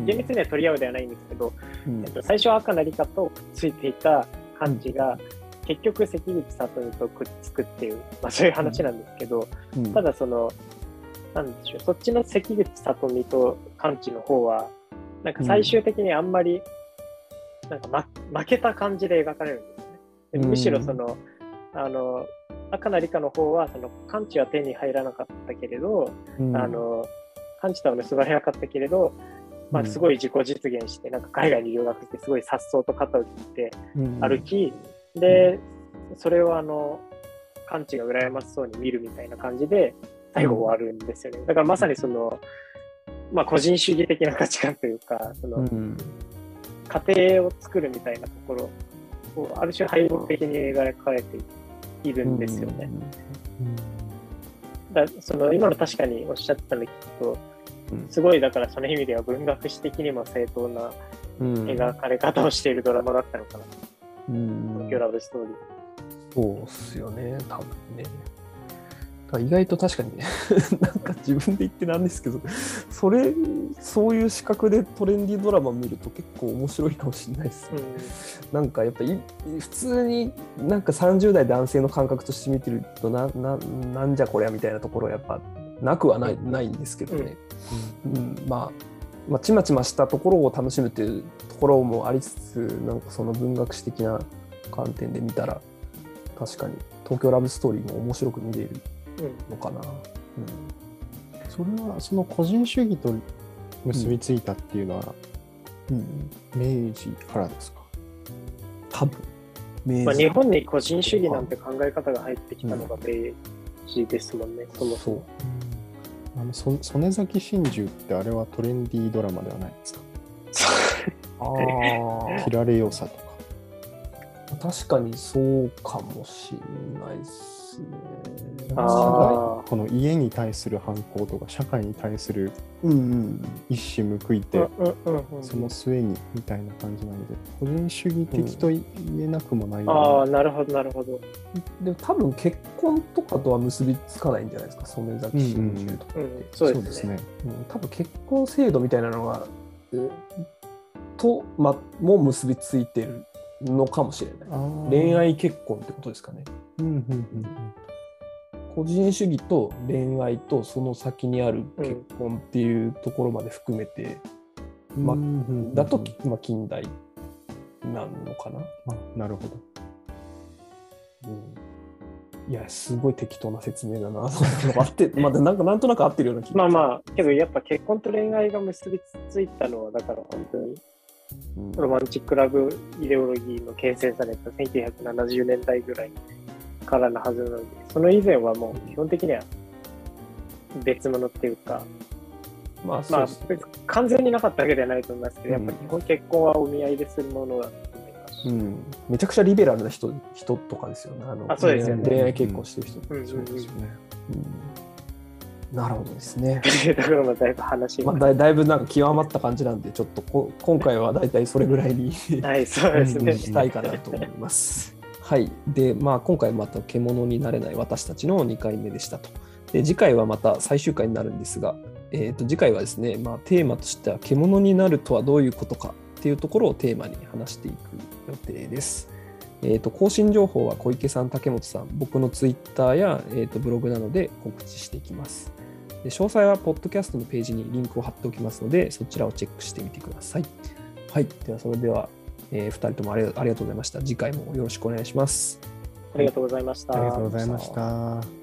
厳密には取り合うではないんですけど、うん、えっと、最初は赤名理香とついていた感じが、結局関口里美とくっつくっていう、まあ、そういう話なんですけど、うん、ただその、なんでしょう、そっちの関口里美と完治の方は、なんか最終的にあんまり、なんか、ま、負けた感じで描かれるんですね。でむしろその、あの、赤名理香の方は、その、完治は手に入らなかったけれど、うん、あの、完治とは結ばれなかったけれど、まあ、すごい自己実現して、なんか海外に留学して、すごい颯爽と肩を切って歩き、で、それをあの、完治が羨ましそうに見るみたいな感じで、最後終わるんですよね。だからまさにその、まあ、個人主義的な価値観というか、その、家庭を作るみたいなところを、ある種敗北的に描かれているんですよね。だその今の確かにおっしゃってたの聞くと、すごいだからその意味では文学史的にも正当な描かれ方をしているドラマだったのかな。うん、東京ラブストーリー。そうっすよね、多分ね。意外と確かにね なんか自分で言ってなんですけど、それ、そういう視覚でトレンディードラマ見ると結構面白いかもしれないですね。うん、なんかやっぱり、普通になんか30代男性の感覚として見てるとな、な、なんじゃこりゃみたいなところはやっぱなくはないないんですけどね、うん、うん、まあ、まあ、ちまちましたところを楽しむというところもありつつなんかその文学史的な観点で見たら確かに東京ラブストーリーも面白く見れるのかな、うん、それはその個人主義と結びついたっていうのは、うん、明治からですか？多分。まあ、日本に個人主義なんて考え方が入ってきたのが明治ですもんね、そもそも。あの曽曽根崎真珠ってあれはトレンディードラマではないですか？ああ。切られよさとか。確かにそうかもしれないですね。この家に対する反抗とか社会に対する一矢報いて、その末にみたいな感じなので個人主義的と言えなくもない、うん、ああなるほどなるほど。でも多分結婚とかとは結びつかないんじゃないですか染崎真珠とかって、うんうん、そうですね、うん、多分結婚制度みたいなのがと、ま、も結びついてるのかもしれない。恋愛結婚ってことですかね、うんうんうん個人主義と恋愛とその先にある結婚っていうところまで含めて、うん、まあ、だと、まあ、近代なのかな。あなるほど。うん、いや、すごい適当な説明だな。合って、まあ、なんかなんとなく合ってるような気がまあまあ、けどやっぱ結婚と恋愛が結びついたのは、だから本当に、ロマンチックラブイデオロギーの形成された1970年代ぐらいからのはずなので、その以前はもう基本的には別物っていうか、まあ、まあ、完全になかったわけではないと思いますけど、うん、やっぱ基本結婚はお見合いでするものだと思います。し、うん、めちゃくちゃリベラルな人人とかですよね。あのあそうですよね。恋愛結婚してる人、うん、そうですよね。なるほどですね。だからだいぶ話まあだ、だいぶなんか極まった感じなんで、ちょっとこ今回はだいたいそれぐらいにはい、そうですね。したいかなと思います。はい。で、まあ、今回また獣になれない私たちの2回目でしたと。で、次回はまた最終回になるんですが、えー、と次回はですね、まあ、テーマとしては獣になるとはどういうことかっていうところをテーマに話していく予定です。えー、と更新情報は小池さん、竹本さん、僕のツイッターや、えー、とブログなどで告知していきます。で詳細はポッドキャストのページにリンクを貼っておきますので、そちらをチェックしてみてください。はい。では、それではえー、2人ともありがとうございました。次回もよろしくお願いします。ありがとうございました。ありがとうございました。